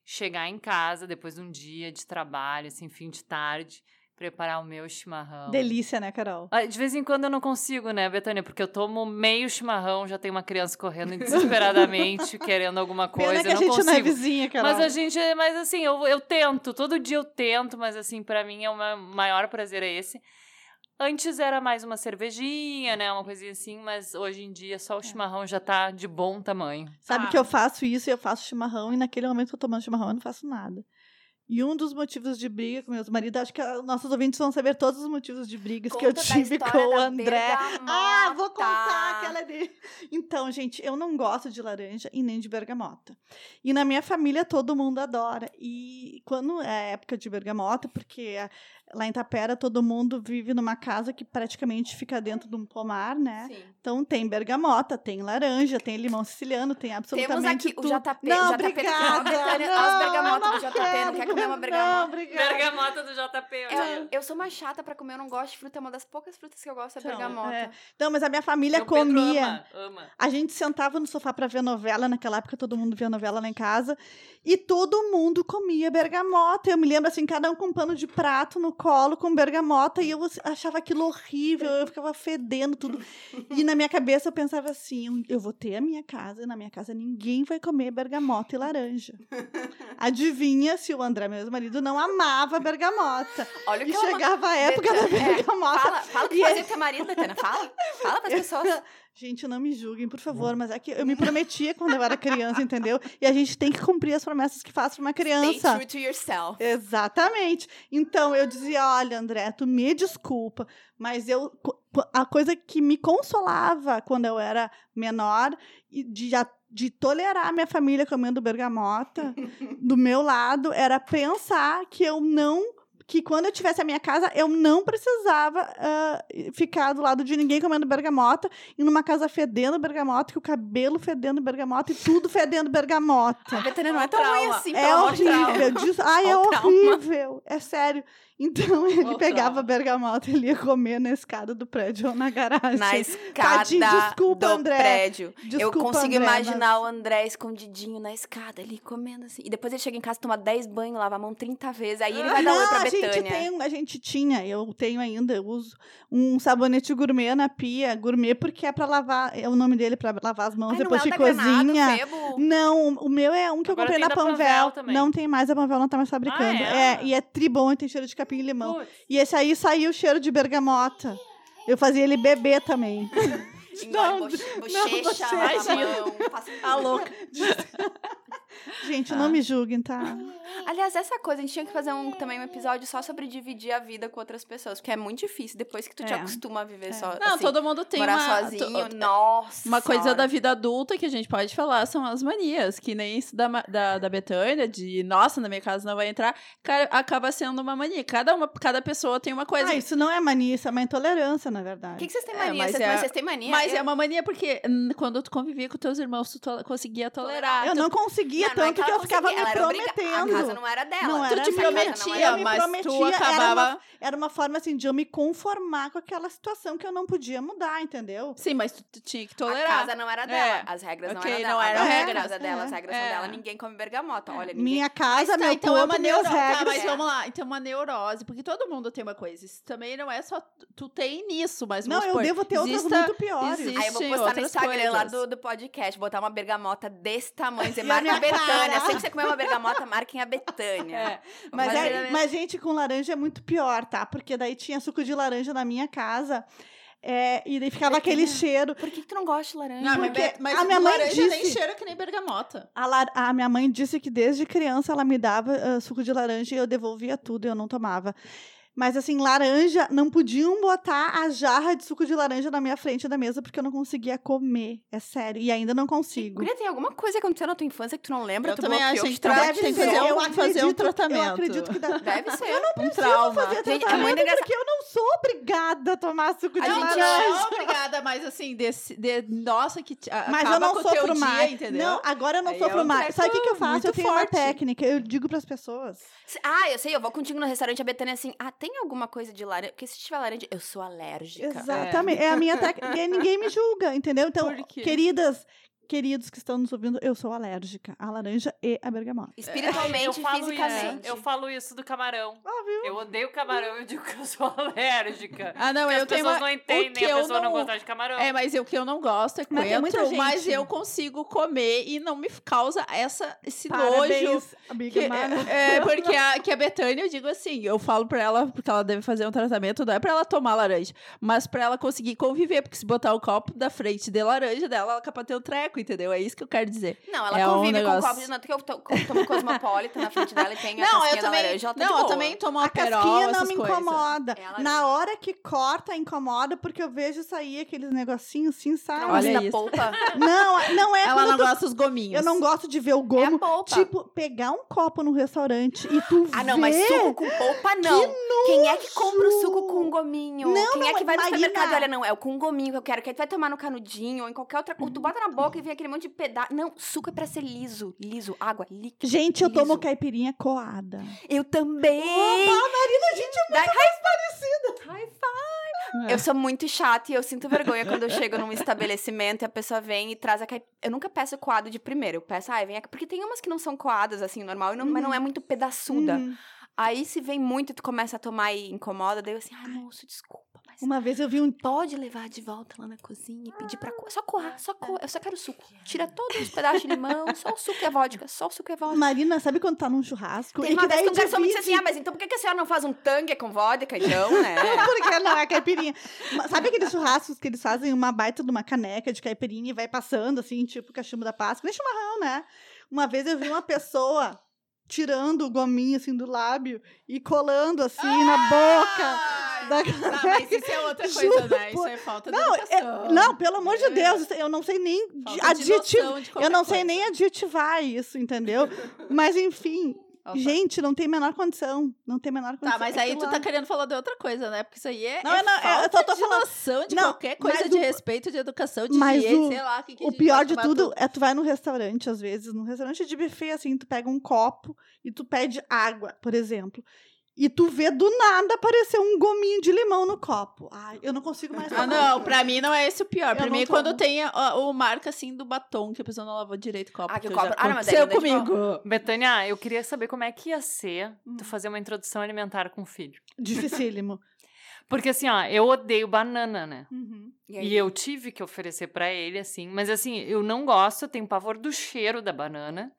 chegar em casa depois de um dia de trabalho, assim, fim de tarde, preparar o meu chimarrão. Delícia, né, Carol? Ah, De vez em quando eu não consigo, né, Betânia? Porque eu tomo meio chimarrão, já tem uma criança correndo desesperadamente, querendo alguma coisa. Pena que eu a não gente não é consigo. vizinha, Carol. Mas a gente, mas assim, eu, eu tento, todo dia eu tento, mas assim, pra mim é o maior prazer é esse. Antes era mais uma cervejinha, né, uma coisinha assim, mas hoje em dia só o chimarrão já tá de bom tamanho. Sabe Ah. que eu faço isso e eu faço chimarrão, e naquele momento que eu tô tomando chimarrão, eu não faço nada. E um dos motivos de briga com meus maridos, acho que nossos ouvintes vão saber todos os motivos de brigas que eu Conta tive com o André. Ah, vou contar aquela dele. Então, gente, eu não gosto de laranja e nem de bergamota. E na minha família todo mundo adora. E quando é época de bergamota, porque ah, lá em Tapera todo mundo vive numa casa que praticamente fica dentro de um pomar, né? Sim. Então tem bergamota, tem laranja, tem limão siciliano, tem Temos absolutamente aqui o tudo. JP. Não, o JP obrigada. Não, as bergamotas do JP, não quer quero, comer comer uma Não, bergamota. obrigada. Bergamota do JP. Eu, eu sou uma chata pra comer, eu não gosto de fruta. É uma das poucas frutas que eu gosto, é Então, bergamota. é. Não, mas a minha família Pedro comia. ama, ama. A gente sentava no sofá pra ver novela, naquela época todo mundo via novela lá em casa, e todo mundo comia bergamota. Eu me lembro assim, cada um com um pano de prato no colo com bergamota, e eu assim, achava aquilo horrível, eu ficava fedendo tudo. E na minha cabeça eu pensava assim, eu vou ter a minha casa, e na minha casa ninguém vai comer bergamota e laranja. Adivinha se o André, meu marido, não amava bergamota. Olha o E que ela chegava a época da Betânia, é, bergamota. Fala, fala o que E fazia teu marido, Betânia. Fala. Fala pras pessoas. Gente, não me julguem, por favor, mas é que eu me prometia quando eu era criança, entendeu? E a gente tem que cumprir as promessas que faz pra uma Stay criança. true to yourself. Exatamente. Então eu dizia: olha, André, tu me desculpa, mas eu a coisa que me consolava quando eu era menor e de, já- de tolerar a minha família comendo bergamota do meu lado era pensar que eu não que quando eu tivesse a minha casa, eu não precisava ah, ficar do lado de ninguém comendo bergamota, e numa casa fedendo bergamota, que o cabelo fedendo bergamota e tudo fedendo bergamota. A Betânia não é tão ruim assim, É horrível. Diz, ai, é o trauma. horrível. É sério. Então ele Olha o pegava trauma. bergamota e ia comer na escada do prédio ou na garagem. Na escada Tadinho, desculpa, do André. prédio. eu Desculpa, consigo André, imaginar o André escondidinho na escada ali, comendo assim. E depois ele chega em casa, toma 10 banhos, lava a mão 30 vezes. Aí ele vai dar oi Não, pra a gente Betânia. tem, a gente tinha, eu tenho ainda, eu uso um sabonete gourmet na pia, gourmet porque é pra lavar, é o nome dele pra lavar as mãos Ai, depois é de Granado, cozinha. Febo? Não, o meu é um que Agora eu comprei na Panvel. Panvel também. Não tem mais, a Panvel não tá mais fabricando. Ah, é? e é tribom e tem cheiro de capim e limão. Putz. E esse aí saiu o cheiro de bergamota. Eu fazia ele beber também. Engole Não, boche- não, bochecha, bochecha. a mão, A louca. Gente, não me julguem, tá? Aliás, essa coisa, a gente tinha que fazer um, também um episódio só sobre dividir a vida com outras pessoas, porque é muito difícil depois que tu te É. acostuma a viver só. Não, assim, todo mundo tem morar uma... sozinho. to- Nossa. Uma coisa senhora. da vida adulta que a gente pode falar são as manias, que nem isso da, da, da Betânia, de nossa, na minha casa não vai entrar, cara, acaba sendo uma mania. Cada, uma, cada pessoa tem uma coisa. Ah, isso não é mania, isso é uma intolerância, na O verdade. que, que vocês têm É, mania? mas vocês, é- vocês têm mania? Mas Eu- é uma mania porque quando tu convivia com teus irmãos, tu to- conseguia tolerar. Eu tu não conseguia Não, não é tanto que, ela eu ficava me era prometendo. A casa não era dela. Não Tu era te não prometia, era eu me mas prometia, tu era acabava. uma- Era uma forma assim de eu me conformar com aquela situação que eu não podia mudar, entendeu? Sim, mas tu, tu tinha que A tolerar. casa não era dela. É. As regras Ok, não eram não dela. eram Agora regras. A casa é dela, as regras são É. dela. Ninguém come bergamota. Olha, ninguém... Minha casa, meu então é corpo, uma minhas neuro... tá, regras. mas vamos lá, então uma neurose, porque todo mundo tem uma coisa. Isso também não é só tu tem nisso, mas Não, eu devo ter outras muito piores. Aí eu vou postar no Instagram lá do, podcast, botar uma bergamota desse tamanho, dizer, a marca a Betânia. Sempre que você comer uma bergamota, marquem a Betânia. É. Mas, é- mas, gente, com laranja é muito pior, tá? Porque daí tinha suco de laranja na minha casa. é, e daí ficava aquele cheiro. Por que, que tu não gosta de laranja? Não, mas, Porque mas a minha mãe laranja nem disse- cheira que nem bergamota. A, lar- a minha mãe disse que desde criança ela me dava ah, suco de laranja e eu devolvia tudo e eu não tomava. Mas assim, laranja, não podiam botar a jarra de suco de laranja na minha frente da mesa porque eu não conseguia comer. É sério. E ainda não consigo. Guria, tem alguma coisa que aconteceu na tua infância que tu não lembra? Eu tu também bloqueou, acho que traumatizou? tem que fazer um- eu fazer um acredito- tratamento. Eu acredito que dá. Deve ser. Um trauma. fazer Gente, é tratamento muito engraçado. porque eu não sou obrigada a tomar suco de A não, gente laranja. não, obrigada, mas assim, desse, de, nossa, que a- Mas acaba eu não com o teu sofro dia, mais. entendeu? Não, agora eu não Aí sofro é um mais. Sabe o que, que eu faço? Eu tenho uma forte. técnica. Eu digo pras pessoas. Ah, eu sei, eu vou contigo no restaurante, a Betânia assim, ah, tem alguma coisa de laranja? Porque se tiver laranja, eu sou alérgica. Exatamente. É, a minha técnica. E ninguém me julga, entendeu? Então, queridas, queridos que estão nos ouvindo, eu sou alérgica à laranja e à bergamota. Espiritualmente eu e fisicamente. Isso, eu falo isso do camarão. Ah, viu? Eu odeio camarão, eu digo que eu sou alérgica. Ah, não, eu as tenho pessoas uma... não entendem a pessoa não, não- gostar de camarão. É, mas eu, o que eu não gosto é Mas coentro, mas gente. eu consigo comer e não me causa essa, esse nojo. Parabéns, amiga Que, Mara. é, porque a, que a Betânia, eu digo assim, eu falo pra ela, porque ela deve fazer um tratamento, não é pra ela tomar laranja, mas pra ela conseguir conviver, porque se botar o copo da frente de laranja dela, ela é ter um treco, entendeu? É isso que eu quero dizer. Não, ela É um convive com negócio- o copo de tanto que eu to- eu tomo cosmopolita na frente dela e tem a não, casquinha eu também, laranja, ela tá de não, eu também tomo A uma perol, casquinha não me coisas. incomoda. É, ela- Na hora que corta, incomoda, porque eu vejo sair aqueles negocinhos assim, Não sabe? gosta Olha da isso. polpa. Não, não é Ela não eu tô- gosta dos gominhos. Eu não gosto de ver o É gomo. a polpa. Tipo, pegar um copo no restaurante e tu Ah, não, mas suco com polpa não. Quem é que compra o suco com gominho? Não, Quem é não, que vai no supermercado e olha, não, é o com gominho que eu quero, que aí tu vai tomar no canudinho ou em qualquer outra coisa. Tu bota na boca vem aquele monte de pedaço. Não, suco é pra ser liso. Liso, água, líquido. Gente, eu tomo liso. caipirinha coada. Eu também. Opa, Marina, a gente é Daí- parecida. High five. Eu sou muito chata e eu sinto vergonha quando eu chego num estabelecimento e a pessoa vem e traz a caip... Eu nunca peço coado de primeiro. Eu peço, ai, vem aqui. Porque tem umas que não são coadas, assim, normal, não- mas não é muito pedaçuda. Uhum. Aí se vem muito e tu começa a tomar e incomoda, daí eu assim, ai, moço, desculpa, Uma vez eu vi um pode levar de volta lá na cozinha e pedir pra coar. Só coar, só coar. Eu só quero suco. Tira todos os pedaços de limão, só o suco e a vodka, só o suco e a vodka. Marina, sabe quando tá num churrasco? Tem e uma que vez daí que um garçom me disse assim, ah, mas então por que a senhora não faz um tangue com vodka, então, né? Porque não é caipirinha. Mas Sabe aqueles churrascos que eles fazem uma baita de uma caneca de caipirinha e vai passando, assim, tipo cachimbo da Páscoa? Nem chimarrão, né? Uma vez eu vi uma pessoa tirando o gominho, assim, do lábio e colando, assim, na boca. Da Ah, mas isso é outra coisa, Juro né? Isso é falta Não, de é- educação. não, pelo amor de É. Deus, eu não sei nem de adjetivar. de Eu não sei coisa. nem adjetivar isso, entendeu? Mas enfim, Opa. gente, não tem menor condição. Não tem menor condição. Tá, mas aí tu tá querendo falar de outra coisa, né? Porque isso aí é, Não, é eu não- eu falta tô- tô de falando- noção de Não, qualquer coisa de o- respeito, de educação, de mas higiene, o- sei lá. Que que O pior de tomar tudo é tu vai no restaurante, às vezes, num restaurante de buffet, assim, tu pega um copo e tu pede água, por exemplo. E tu vê do nada aparecer um gominho de limão no copo. Ai, eu não consigo mais Ah, não, pra mim não é esse o pior. Pra Eu mim não é quando tem a- o marca assim do batom, que a pessoa não lavou direito o copo. Ah, que o copo- ah, não, mas aí aconteceu muda de comigo. Betânia, eu queria saber como é que ia ser Hum. tu fazer uma introdução alimentar com o filho. Dificílimo. Porque assim, ó, eu odeio banana, né? Uhum. E eu tive que oferecer pra ele, assim. Mas assim, eu não gosto, eu tenho pavor do cheiro da banana.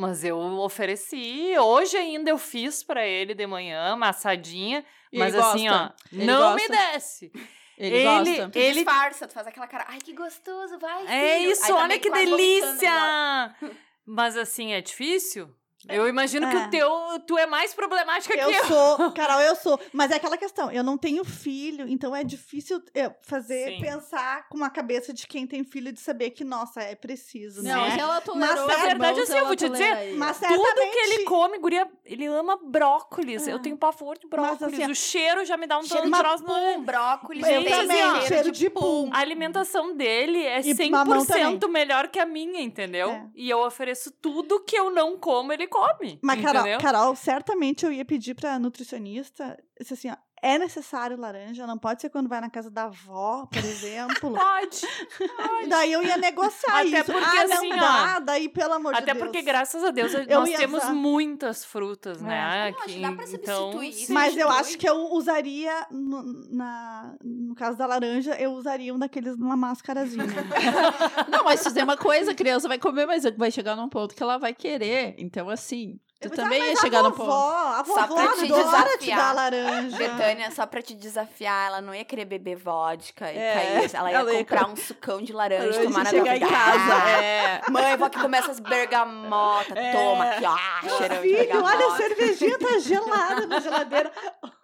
Mas eu ofereci. Hoje ainda eu fiz pra ele de manhã, amassadinha. E mas ele assim, gosta? ó, Ele não gosta? me desce. Ele, Ele- gosta. Tu Ele- disfarça, tu faz aquela cara, ai, que gostoso, vai, É filho." isso, Aí tá olha que delícia! Mas assim, é difícil? Eu imagino que É. o teu, tu é mais problemática que Eu eu. sou, Carol, eu sou. Mas é aquela questão, eu não tenho filho, então é difícil eu fazer, Sim. pensar com a cabeça de quem tem filho, de saber que, nossa, é preciso, Não, né? ela tolerou na os verdade, irmãos, assim, eu vou te dizer. Mas Tudo que ele come, guria, ele ama brócolis. É. Eu tenho pavor de brócolis. assim, ó, o cheiro já me dá um Cheiro de troço no... pum, brócolis, Eu Gente, também, assim, ó, cheiro de pum. A alimentação dele é E 100% mamão também. melhor que a minha, entendeu? É. E eu ofereço tudo que eu não como, ele come. Mas, Carol? Carol, certamente eu ia pedir pra nutricionista, assim, ó, é necessário laranja, não pode ser quando vai na casa da avó, por exemplo. Pode. daí eu ia negociar Até isso. porque, ah, não assim, ó, dá, daí pelo amor Até de Deus. porque, graças a Deus, Eu nós temos usar. muitas frutas, né? Não, acho aqui. que dá pra então, substituir isso. sim. Mas eu acho que eu usaria, no, na, no caso da laranja, eu usaria um daqueles numa máscarazinha. Não, mas fazer uma coisa, a criança vai comer, mas vai chegar num ponto que ela vai querer. Então, assim, tu Eu também ia "Ah, chegar a no vovó, ponto. A Só vovó pra te adora te desafiar. dar laranja. Betânia, só pra te desafiar, ela não ia querer beber vodka e É, cair. Ela ia ela ia comprar co- um sucão de laranja, Antes tomar de na chegar em casa. Ah, É. Mãe, vou aqui comer essas bergamotas. É. Toma aqui, ó. cheirão de Filho, bergamota. olha, a cervejinha tá gelada na geladeira.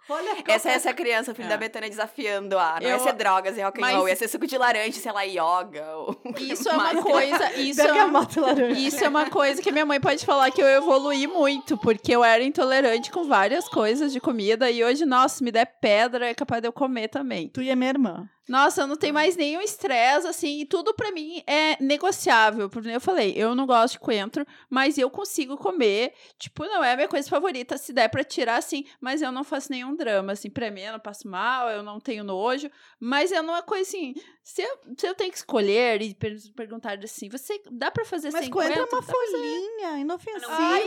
Olha Essa, essa é a criança, o filho É. da Betânia desafiando a. Não ia Eu- ser drogas e rock and mas- roll, ia ser suco de laranja, sei lá, yoga. Ou... Isso é uma coisa. Isso é, isso é uma coisa que minha mãe pode falar que eu evoluí muito, porque eu era intolerante com várias coisas de comida e hoje, nossa, me der pedra, é capaz de eu comer também. Tu e a minha irmã. Nossa, eu não tenho mais nenhum estresse, assim, e tudo pra mim é negociável. Porque eu falei, eu não gosto de coentro, mas eu consigo comer. Tipo, não é a minha coisa favorita, se der pra tirar, assim, mas eu não faço nenhum drama, assim, pra mim eu não passo mal, eu não tenho nojo, mas é uma coisa assim, se eu, se eu tenho que escolher e per perguntar assim, você dá pra fazer Mas sem coentro é coentro? uma Dá pra fazer. folhinha, inofensiva. Ai,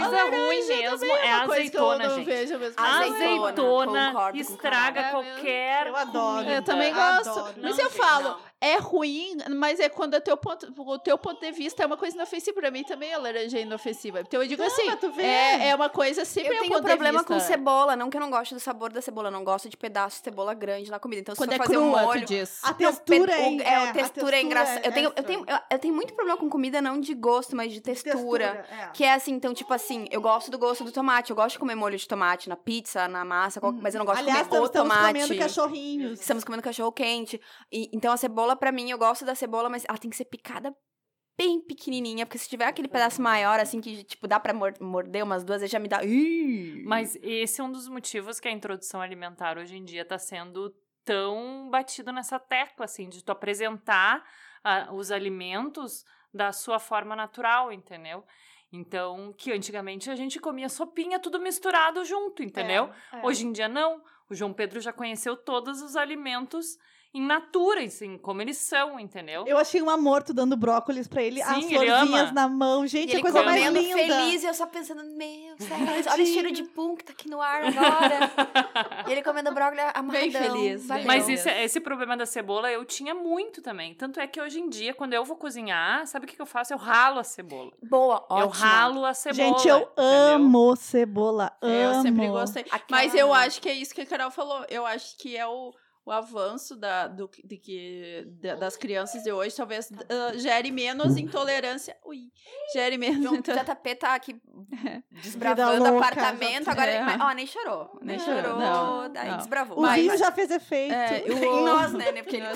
Coisa ruim mesmo é a Uma coisa que eu azeitona, não gente. vejo mesmo. Azeitona, Azeitona concordo com estraga qualquer Eu adoro. Eu também gosto. Adoro. Mas Não, eu falo, não. É ruim, mas é quando o teu ponto, o teu ponto de vista é uma coisa inofensiva. Pra mim também a laranja é inofensiva. Então eu digo Não, assim, mas tu vê. é, é uma coisa sempre Eu é um tenho ponto problema de com cebola, não que eu não gosto do sabor da cebola, eu não gosto de pedaço de cebola grande na comida. Então, se Quando for é fazer crua, um tu molho, diz. A textura é, o- é, a textura é engraçada. é Eu tenho, eu, tenho, eu, eu tenho muito problema com comida, não de gosto, mas de textura. é. Que é assim, então, tipo assim, eu gosto do gosto do tomate. Eu gosto de comer molho de tomate na pizza, na massa, qual- mas eu não gosto Aliás, de comer o estamos tomate. comendo cachorrinhos. Estamos comendo cachorro quente. E, então a cebola, pra mim, eu gosto da cebola, mas ela tem que ser picada bem pequenininha, porque se tiver aquele pedaço maior, assim, que, tipo, dá pra mor- morder umas duas vezes, já me dá... Ih! Mas esse é um dos motivos que a introdução alimentar hoje em dia tá sendo tão batido nessa tecla, assim, de tu apresentar a- os alimentos da sua forma natural, entendeu? Então, que antigamente a gente comia sopinha tudo misturado junto, entendeu? É. Hoje em dia não. O João Pedro já conheceu todos os alimentos em natura, assim, como eles são, entendeu? Eu achei um amor tu dando brócolis pra ele, Sim, as ele florzinhas ama. na mão. E Gente, ele a coisa mais linda. feliz e eu só pensando, meu Deus, olha o cheiro de pum que tá aqui no ar agora. e ele comendo brócolis amarradão. Bem feliz, valeu. Mas esse, esse problema da cebola eu tinha muito também. Tanto é que hoje em dia, quando eu vou cozinhar, sabe o que que eu faço? Eu ralo a cebola. Boa, ótimo. Eu ralo a cebola. Gente, eu entendeu? amo cebola. É, amo. eu sempre gostei. Aquela- Mas eu acho que é isso que a Carol falou. Eu acho que é o, o avanço da, do, de que, da- das crianças de hoje talvez ah, gere menos intolerância. Ui, gere menos João intolerância. JP tá aqui Vida desbravando o louca, apartamento, agora. É. Mas, ó, nem chorou. Nem Não, chorou. não, daí não. desbravou. O vinho vai. já fez efeito. É, eu- Em nós, né? né? Porque ele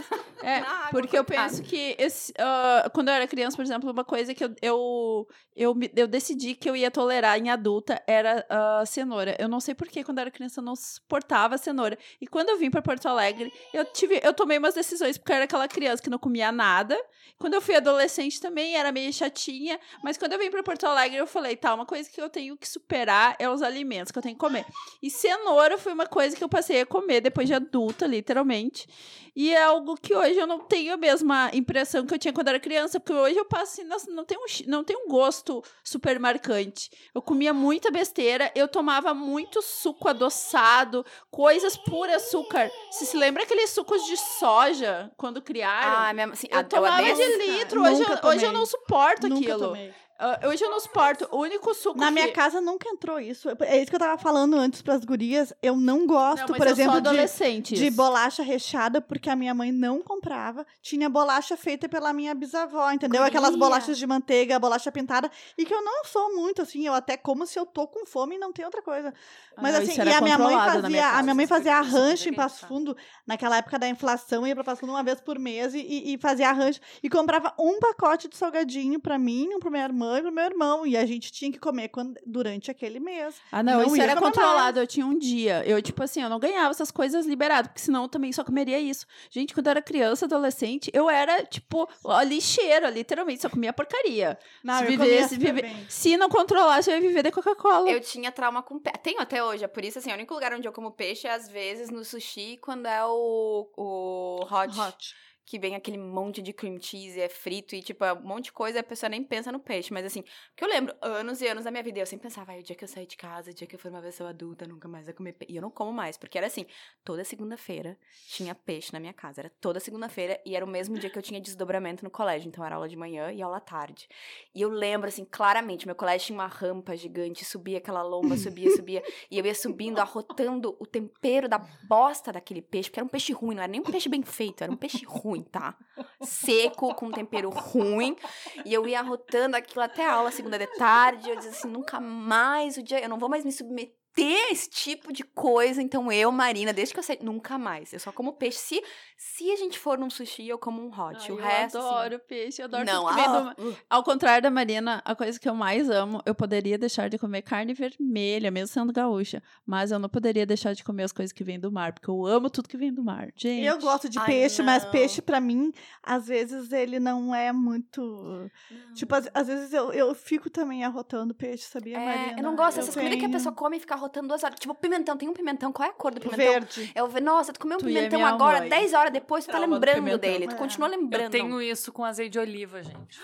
É, água, Porque eu penso que esse, ah, quando eu era criança, por exemplo, uma coisa que eu, eu, eu, eu decidi que eu ia tolerar em adulta era a cenoura. Eu não sei porquê, quando eu era criança, eu não suportava a cenoura. E quando eu vim pra Porto Alegre, eu tive, eu tomei umas decisões, porque eu era aquela criança que não comia nada. Quando eu fui adolescente também, era meio chatinha. Mas quando eu vim pra Porto Alegre, eu falei, tá, uma coisa que eu tenho que superar é os alimentos que eu tenho que comer. E cenoura foi uma coisa que eu passei a comer depois de adulta, literalmente. E é algo que hoje eu não tenho a mesma impressão que eu tinha quando era criança, porque hoje eu passo assim, nossa, não tem um, não tem um gosto super marcante. Eu comia muita besteira, eu tomava muito suco adoçado, coisas por açúcar. Se lembra aqueles sucos de soja quando criaram? Ah, mesmo assim. eu a- tomava odeio de litro, hoje, eu, hoje eu não suporto Nunca aquilo. tomei. Ah, hoje eu não suporto. O único suco Na que... minha casa nunca entrou isso. É isso que eu tava falando antes pras gurias. Eu não gosto, Não, por exemplo, de, de bolacha recheada, porque a minha mãe não comprava. Tinha bolacha feita pela minha bisavó, entendeu? Guria. Aquelas bolachas de manteiga, bolacha pintada. E que eu não sou muito, assim. Eu até como se eu tô com fome e não tem outra coisa. Mas Ah, assim, e a minha mãe fazia, minha a casa. minha mãe fazia arranjo em Passo. Fundo, naquela época da inflação, ia pra Passo Fundo uma vez por mês e, e, e fazia arranjo. E comprava um pacote de salgadinho pra mim, um pra minha irmã e pro meu irmão. E a gente tinha que comer quando- durante aquele mês. Ah, não, Não isso era controlado. Eu tinha um dia. Eu, tipo assim, eu não ganhava essas coisas liberadas, porque senão eu também só comeria isso. Gente, quando eu era criança, adolescente, eu era, tipo, lixeira, literalmente, só comia porcaria. Não, se eu vivesse, comia super viver- bem. se não controlasse, eu ia viver de Coca-Cola. Eu tinha trauma com peixe. Tenho até hoje, é por isso, assim, o único lugar onde eu como peixe é às vezes no sushi, quando é o, o hot, Hot. Que vem aquele monte de cream cheese, é frito e, tipo, é um monte de coisa a pessoa nem pensa no peixe. Mas, assim, porque eu lembro anos e anos da minha vida, eu sempre pensava, ai, o dia que eu sair de casa, o dia que eu for uma pessoa adulta, nunca mais vai comer peixe. E eu não como mais, porque era assim, toda segunda-feira tinha peixe na minha casa. Era toda segunda-feira e era o mesmo dia que eu tinha desdobramento no colégio. Então, era aula de manhã e aula à tarde. E eu lembro, assim, claramente, meu colégio tinha uma rampa gigante, subia aquela lomba, subia, subia. E eu ia subindo, arrotando o tempero da bosta daquele peixe, porque era um peixe ruim, não era nem um peixe bem feito, era um peixe ruim, tá? Seco, com tempero ruim. E eu ia arrotando aquilo até a aula, segunda de tarde. Eu dizia assim, nunca mais o dia, eu não vou mais me submeter a esse tipo de coisa. Então eu, Marina, desde que eu sei, nunca mais. Eu só como peixe. Se, se a gente for num sushi, eu como um hot. Ai, o eu resto. assim, adoro peixe, eu adoro não, tudo que vem do ah, mar. uh. Ao contrário da Marina, a coisa que eu mais amo, eu poderia deixar de comer carne vermelha, mesmo sendo gaúcha. Mas eu não poderia deixar de comer as coisas que vêm do mar, porque eu amo tudo que vem do mar. Gente. Eu gosto de Ai, peixe, mas não. peixe, pra mim, às vezes ele não é muito. Tipo, às, às vezes eu, eu fico também arrotando peixe, sabia, É, Marina? eu não gosto dessas comidas que a tenho pessoa come e fica rotando duas horas. Tipo, pimentão. Tem um pimentão. Qual é a cor do pimentão? Verde. Eu vi, nossa, tu comeu um Tu pimentão agora, mãe. 10 horas depois, tu tá lembrando pimentão. dele. Tu É. continua lembrando. Eu tenho isso com azeite de oliva, gente.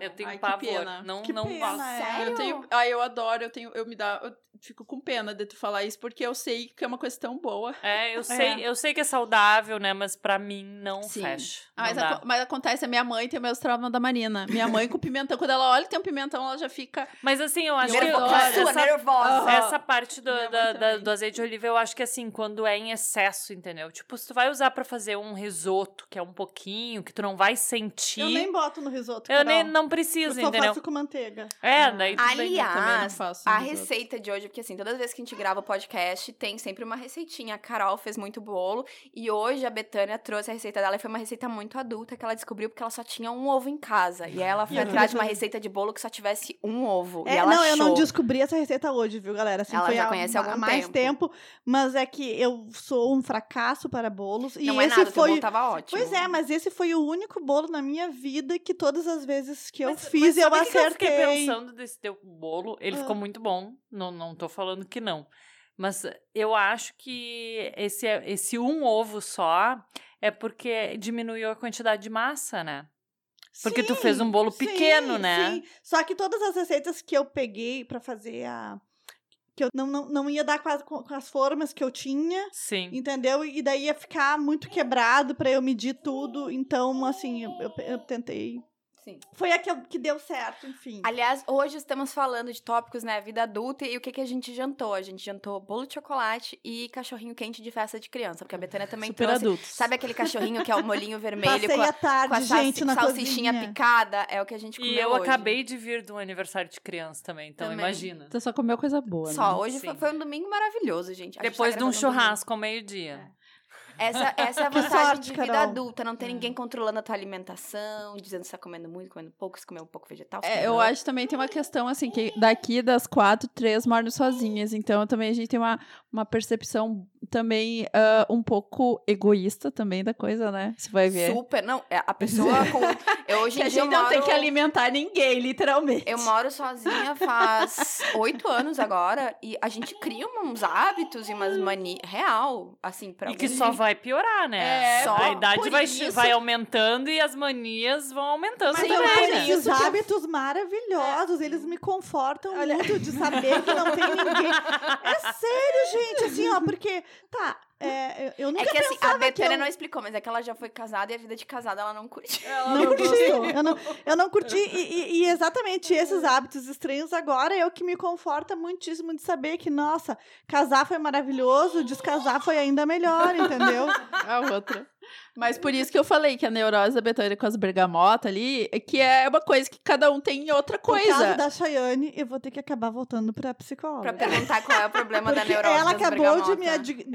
Eu tenho Ai, que pavor. pena. Não, Que não pena, gosto. é. Sério? Eu tenho, ai, eu adoro, eu tenho, eu me dá, eu fico com pena de tu falar isso porque eu sei que é uma coisa tão boa. É, eu sei, eu sei que é saudável, né? Mas pra mim não Sim. fecha. Ah, Mas, não dá. aco- mas acontece, a minha mãe tem meus traumas da Marina. Minha mãe com pimentão, quando ela olha que tem um pimentão, ela já fica. Mas assim, eu acho Eu que. Sua, essa, nervosa. Essa parte do, da- da- do azeite de oliva, eu acho que assim, quando é em excesso, entendeu? Tipo, se tu vai usar pra fazer um risoto, que é um pouquinho, que tu não vai sentir. Eu nem boto no risoto. eu nem Não Eu precisa, só entendeu? faço com manteiga. É, daí tu bem- também não Aliás, faço a risoto. receita de hoje, porque assim, todas as vezes que a gente grava podcast, tem sempre uma receitinha. A Carol fez muito bolo e hoje a Betânia trouxe a receita dela e foi uma receita muito adulta que ela descobriu porque ela só tinha um ovo em casa. E aí ela foi eu atrás de uma queria- receita de bolo que só tivesse um ovo. É, e ela não, achou. eu não descobri essa receita hoje, viu, galera? Assim, Ela foi já há conhece há ma- algum mais tempo. tempo. Mas é que eu sou um fracasso para bolos. E Não é esse nada, teu foi. bolo tava ótimo. Pois é, mas esse foi o único bolo na minha vida que todas as vezes que eu Mas- fiz mas eu o que acertei. eu fiquei pensando desse teu bolo. Ele Ah. ficou muito bom. Não, não tô falando que não. Mas eu acho que esse, esse um ovo só é porque diminuiu a quantidade de massa, né? Porque tu fez um bolo Sim, pequeno, né? Sim. Só que todas as receitas que eu peguei pra fazer a. Que eu não, não, não ia dar com as, com as formas que eu tinha, Sim. entendeu? E daí ia ficar muito quebrado pra eu medir tudo. Então, assim, eu, eu, eu tentei. Sim. Foi a que, eu- que deu certo, enfim. Aliás, hoje estamos falando de tópicos, né? Vida adulta e o que, que a gente jantou? A gente jantou bolo de chocolate e cachorrinho quente de festa de criança, porque a Betânia também Super trouxe. adultos. Sabe aquele cachorrinho que é o molinho vermelho com a, tarde, com a gente, na salsichinha cozinha. picada? É o que a gente comeu E eu hoje. acabei de vir do aniversário de criança também, então Também. imagina. Você só comeu coisa boa, Só, né? hoje foi, foi um domingo maravilhoso, gente. A gente tá Depois de um domingo. churrasco ao meio-dia. Essa, essa é a vantagem sorte, de vida Carol. adulta, não ter ninguém controlando a tua alimentação, dizendo se tá comendo muito, comendo pouco, se comer um pouco vegetal. É, eu acho que também tem uma questão, assim, que daqui das quatro, três moram sozinhas. Então, também a gente tem uma, uma percepção também ah, um pouco egoísta também da coisa, né? Você vai ver. Super, não, é, a pessoa com... Eu hoje em a dia gente não tem moro- que alimentar ninguém, literalmente. Eu moro sozinha faz oito anos agora e a gente cria uns hábitos e umas manias real, assim, pra E que só vai piorar, né? É, só a idade vai, isso- vai aumentando e as manias vão aumentando Mas também, tenho né? esses hábitos maravilhosos, eles me confortam muito de saber que não tem ninguém. É sério, gente, assim, ó, porque, tá, é, eu- nunca É que assim, a Betânia eu- não explicou, mas é que ela já foi casada e a vida de casada ela não curte. Não curti, eu não, eu não curti, e, e- e exatamente esses hábitos estranhos agora é o que me conforta muitíssimo de saber que, nossa, casar foi maravilhoso, descasar foi ainda melhor, entendeu? A outra. Mas por isso que eu falei que a neurose da Betânia com as bergamotas ali, é que é uma coisa que cada um tem em outra coisa. causa da Chayane, eu vou ter que acabar voltando pra psicóloga. Pra perguntar qual é o problema da neurose ela das acabou de me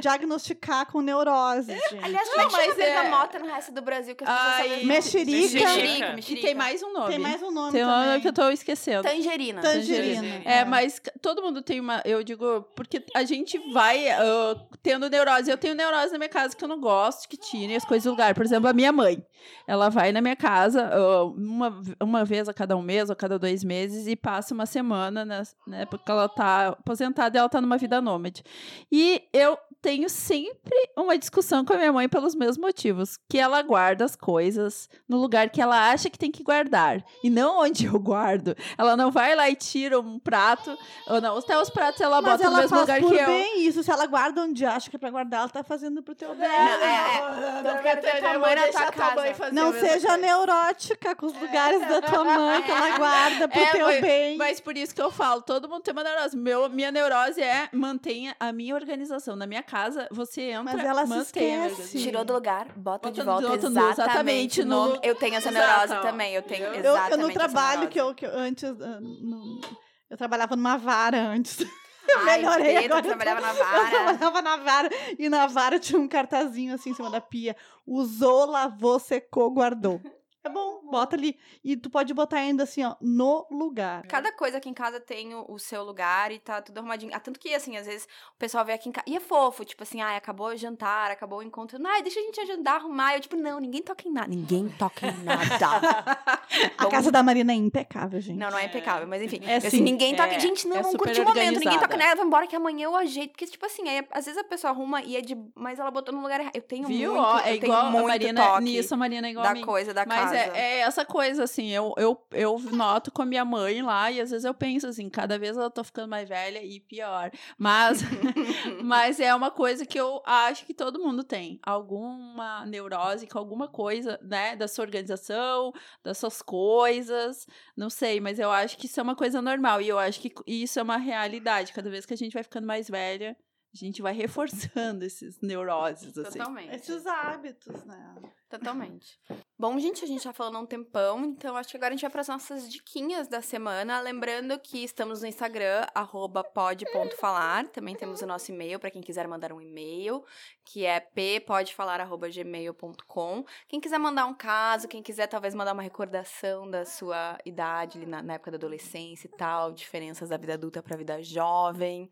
diagnosticar com neurose, gente. Aliás, como é mas é- bergamota no resto do Brasil? Que as pessoas Ai, sabem- mexerica. Mexerica, E mexerica. tem mais um nome. Tem mais um nome Tem um nome também. que eu tô esquecendo. Tangerina. Tangerina. É, mas c- todo mundo tem uma. Eu digo, porque a gente vai ah, tendo neurose. Eu tenho neurose na minha casa que eu não gosto que tire as coisas do lugar. Por exemplo, a minha mãe. Ela vai na minha casa ah, uma, uma vez a cada um mês ou a cada dois meses e passa uma semana, né, porque ela tá aposentada e ela tá numa vida nômade. E eu tenho sempre uma discussão com a minha mãe pelos mesmos motivos. Que ela guarda as coisas no lugar que ela acha que tem que guardar. E não onde eu guardo. Ela não vai lá e tira um prato. Ou não, até os pratos ela Mas bota no ela mesmo faz lugar por que eu. bem isso. Se ela guarda onde acha que é pra guardar, ela tá fazendo pro teu bem. Não, é, é. Eu quero ter tua mãe na tua casa. Não seja neurótica com os lugares da tua mãe que ela guarda pro É, teu mas- bem. Mas por isso que eu falo, todo mundo tem uma neurose. Meu, minha neurose é mantenha a minha organização. Na minha casa, você entra, Mas ela se esquece. organização. Tirou do lugar, bota, de Bota volta do outro, exatamente, exatamente no... no- Eu tenho essa Exato, neurose ó. também, eu tenho Eu- Eu, exatamente eu no essa trabalho que eu, que eu antes. ah, no- eu trabalhava numa vara antes. Ai, melhorei Pedro agora. eu trabalhava na Eu vara. trabalhava na vara e na vara tinha um cartazinho assim em cima da pia. Usou, lavou, secou, guardou. É bom, bota ali. E tu pode botar ainda assim, ó, no lugar. Cada coisa aqui em casa tem o, o seu lugar e tá tudo arrumadinho. Ah, tanto que, assim, às vezes o pessoal vem aqui em casa. E é fofo, tipo assim, ai, acabou o jantar, acabou o encontro. Ai, deixa a gente agendar, arrumar. Eu, tipo, não, ninguém toca em nada. Ninguém toca em nada. A casa da Marina é impecável, gente. Não, não é impecável, mas enfim. É assim, sim. ninguém toca. É, gente, não, é vamos super curtir o momento. Ninguém toca nela, vamos embora que amanhã eu ajeito. Porque, tipo assim, aí, às vezes a pessoa arruma e é de. Mas ela botou no lugar errado. Eu tenho Viu? muito. Ó, é tenho igual a muito Marina. Nisso, a Marina é igual a da mim. coisa da Mas casa. É, é essa coisa, assim, eu, eu, eu noto com a minha mãe lá, e às vezes eu penso assim, cada vez eu tô ficando mais velha e pior. Mas, mas é uma coisa que eu acho que todo mundo tem. Alguma neurose com alguma coisa, né? Da sua organização, das suas coisas. Não sei, mas eu acho que isso é uma coisa normal. E eu acho que isso é uma realidade. Cada vez que a gente vai ficando mais velha, a gente vai reforçando esses neuroses, assim. Totalmente. Esses hábitos, né? Totalmente. Bom, gente, a gente já falou há um tempão, então acho que agora a gente vai para as nossas diquinhas da semana. Lembrando que estamos no Instagram, arroba pod.falar. Também temos o nosso e-mail para quem quiser mandar um e-mail, que é ppodfalar.gmail.com. Quem quiser mandar um caso, quem quiser talvez mandar uma recordação da sua idade ali na, na época da adolescência e tal, diferenças da vida adulta para a vida jovem.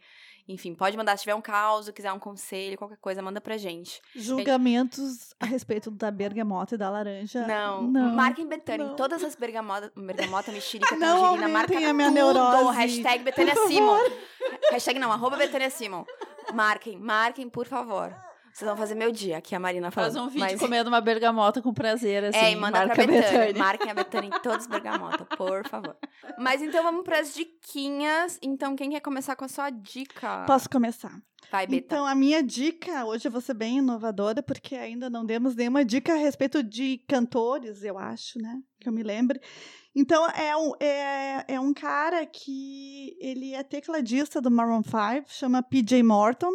Enfim, pode mandar se tiver um caso, quiser um conselho, qualquer coisa, manda pra gente. Julgamentos a respeito da bergamota e da laranja. Não, não marquem Betânia em todas as bergamota, bergamota mexerica, Não tangerina, marca a minha tudo. neurose. Hashtag Betânia Simon. Hashtag não, arroba Betânia Simon. Marquem, marquem, por favor. Vocês vão fazer meu dia, aqui a Marina falando. Faz um vídeo Mas- comendo uma bergamota com prazer, assim. É, e manda marca pra a Betânia. Betânia. Marquem a Betânia em todas as bergamotas, por favor. Mas então vamos pras diquinhas. Então, quem quer começar com a sua dica? Posso começar? Vai, Beta. Então, a minha dica, hoje eu vou ser bem inovadora, porque ainda não demos nenhuma dica a respeito de cantores, eu acho, né? Que eu me lembre. Então, é um, é, é um cara que ele é tecladista do Maroon 5, chama PJ Morton,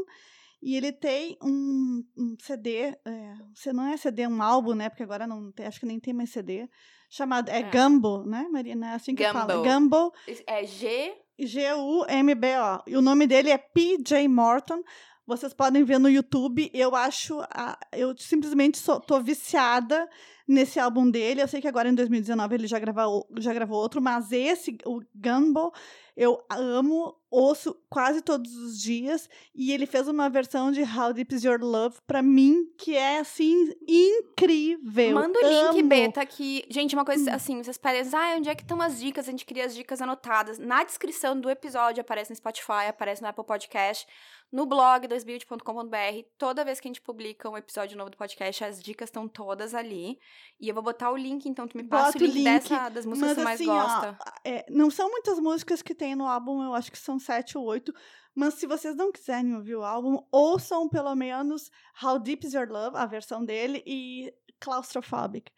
e ele tem um, um CD, é, não é CD, um álbum, né? Porque agora não tem, acho que nem tem mais CD, chamado, é, É. Gumbo, né, Marina? É assim que fala. Gumbo. Gumbo. É G. G-U-M-B-O. E o nome dele é PJ Morton. Vocês podem ver no YouTube. Eu acho. a- eu simplesmente sou, tô viciada nesse álbum dele. Eu sei que agora em 2019 ele já gravou, já gravou outro, mas esse, o Gumbo, eu amo, ouço quase todos os dias. E ele fez uma versão de How Deep Is Your Love pra mim, que é assim, incrível. Manda o link, Amo. Hum. Beta, que... Gente, uma coisa assim, vocês parecem... Ah, onde é que estão as dicas? A gente queria as dicas anotadas. Na descrição do episódio, aparece no Spotify, aparece no Apple Podcast, no blog 2build.com.br. Toda vez que a gente publica um episódio novo do podcast, as dicas estão todas ali. E eu vou botar o link, então tu me passa Bota o link, link, dessa, das músicas que tu mais assim, ó, gosta. é, não são muitas músicas que tem no álbum, eu acho que são sete ou oito. Mas se vocês não quiserem ouvir o álbum, ouçam pelo menos How Deep Is Your Love, a versão dele, e Claustrophobic.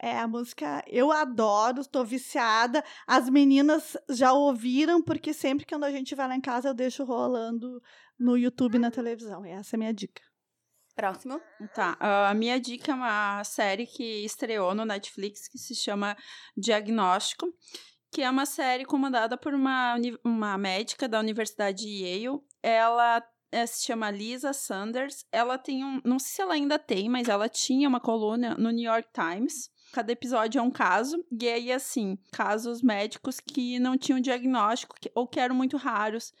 É a música, eu adoro, estou viciada. As meninas já ouviram, porque sempre que quando a gente vai lá em casa, eu deixo rolando no YouTube e na televisão. Essa é a minha dica. Próximo. Tá, a minha dica é uma série que estreou no Netflix que se chama Diagnóstico, que é uma série comandada por uma, uma médica da Universidade de Yale. Ela eh, se chama Lisa Sanders. Ela tem um. Não sei se ela ainda tem, mas ela tinha uma coluna no New York Times. Cada episódio é um caso, e aí, assim, casos médicos que não tinham diagnóstico que- ou que eram muito raros.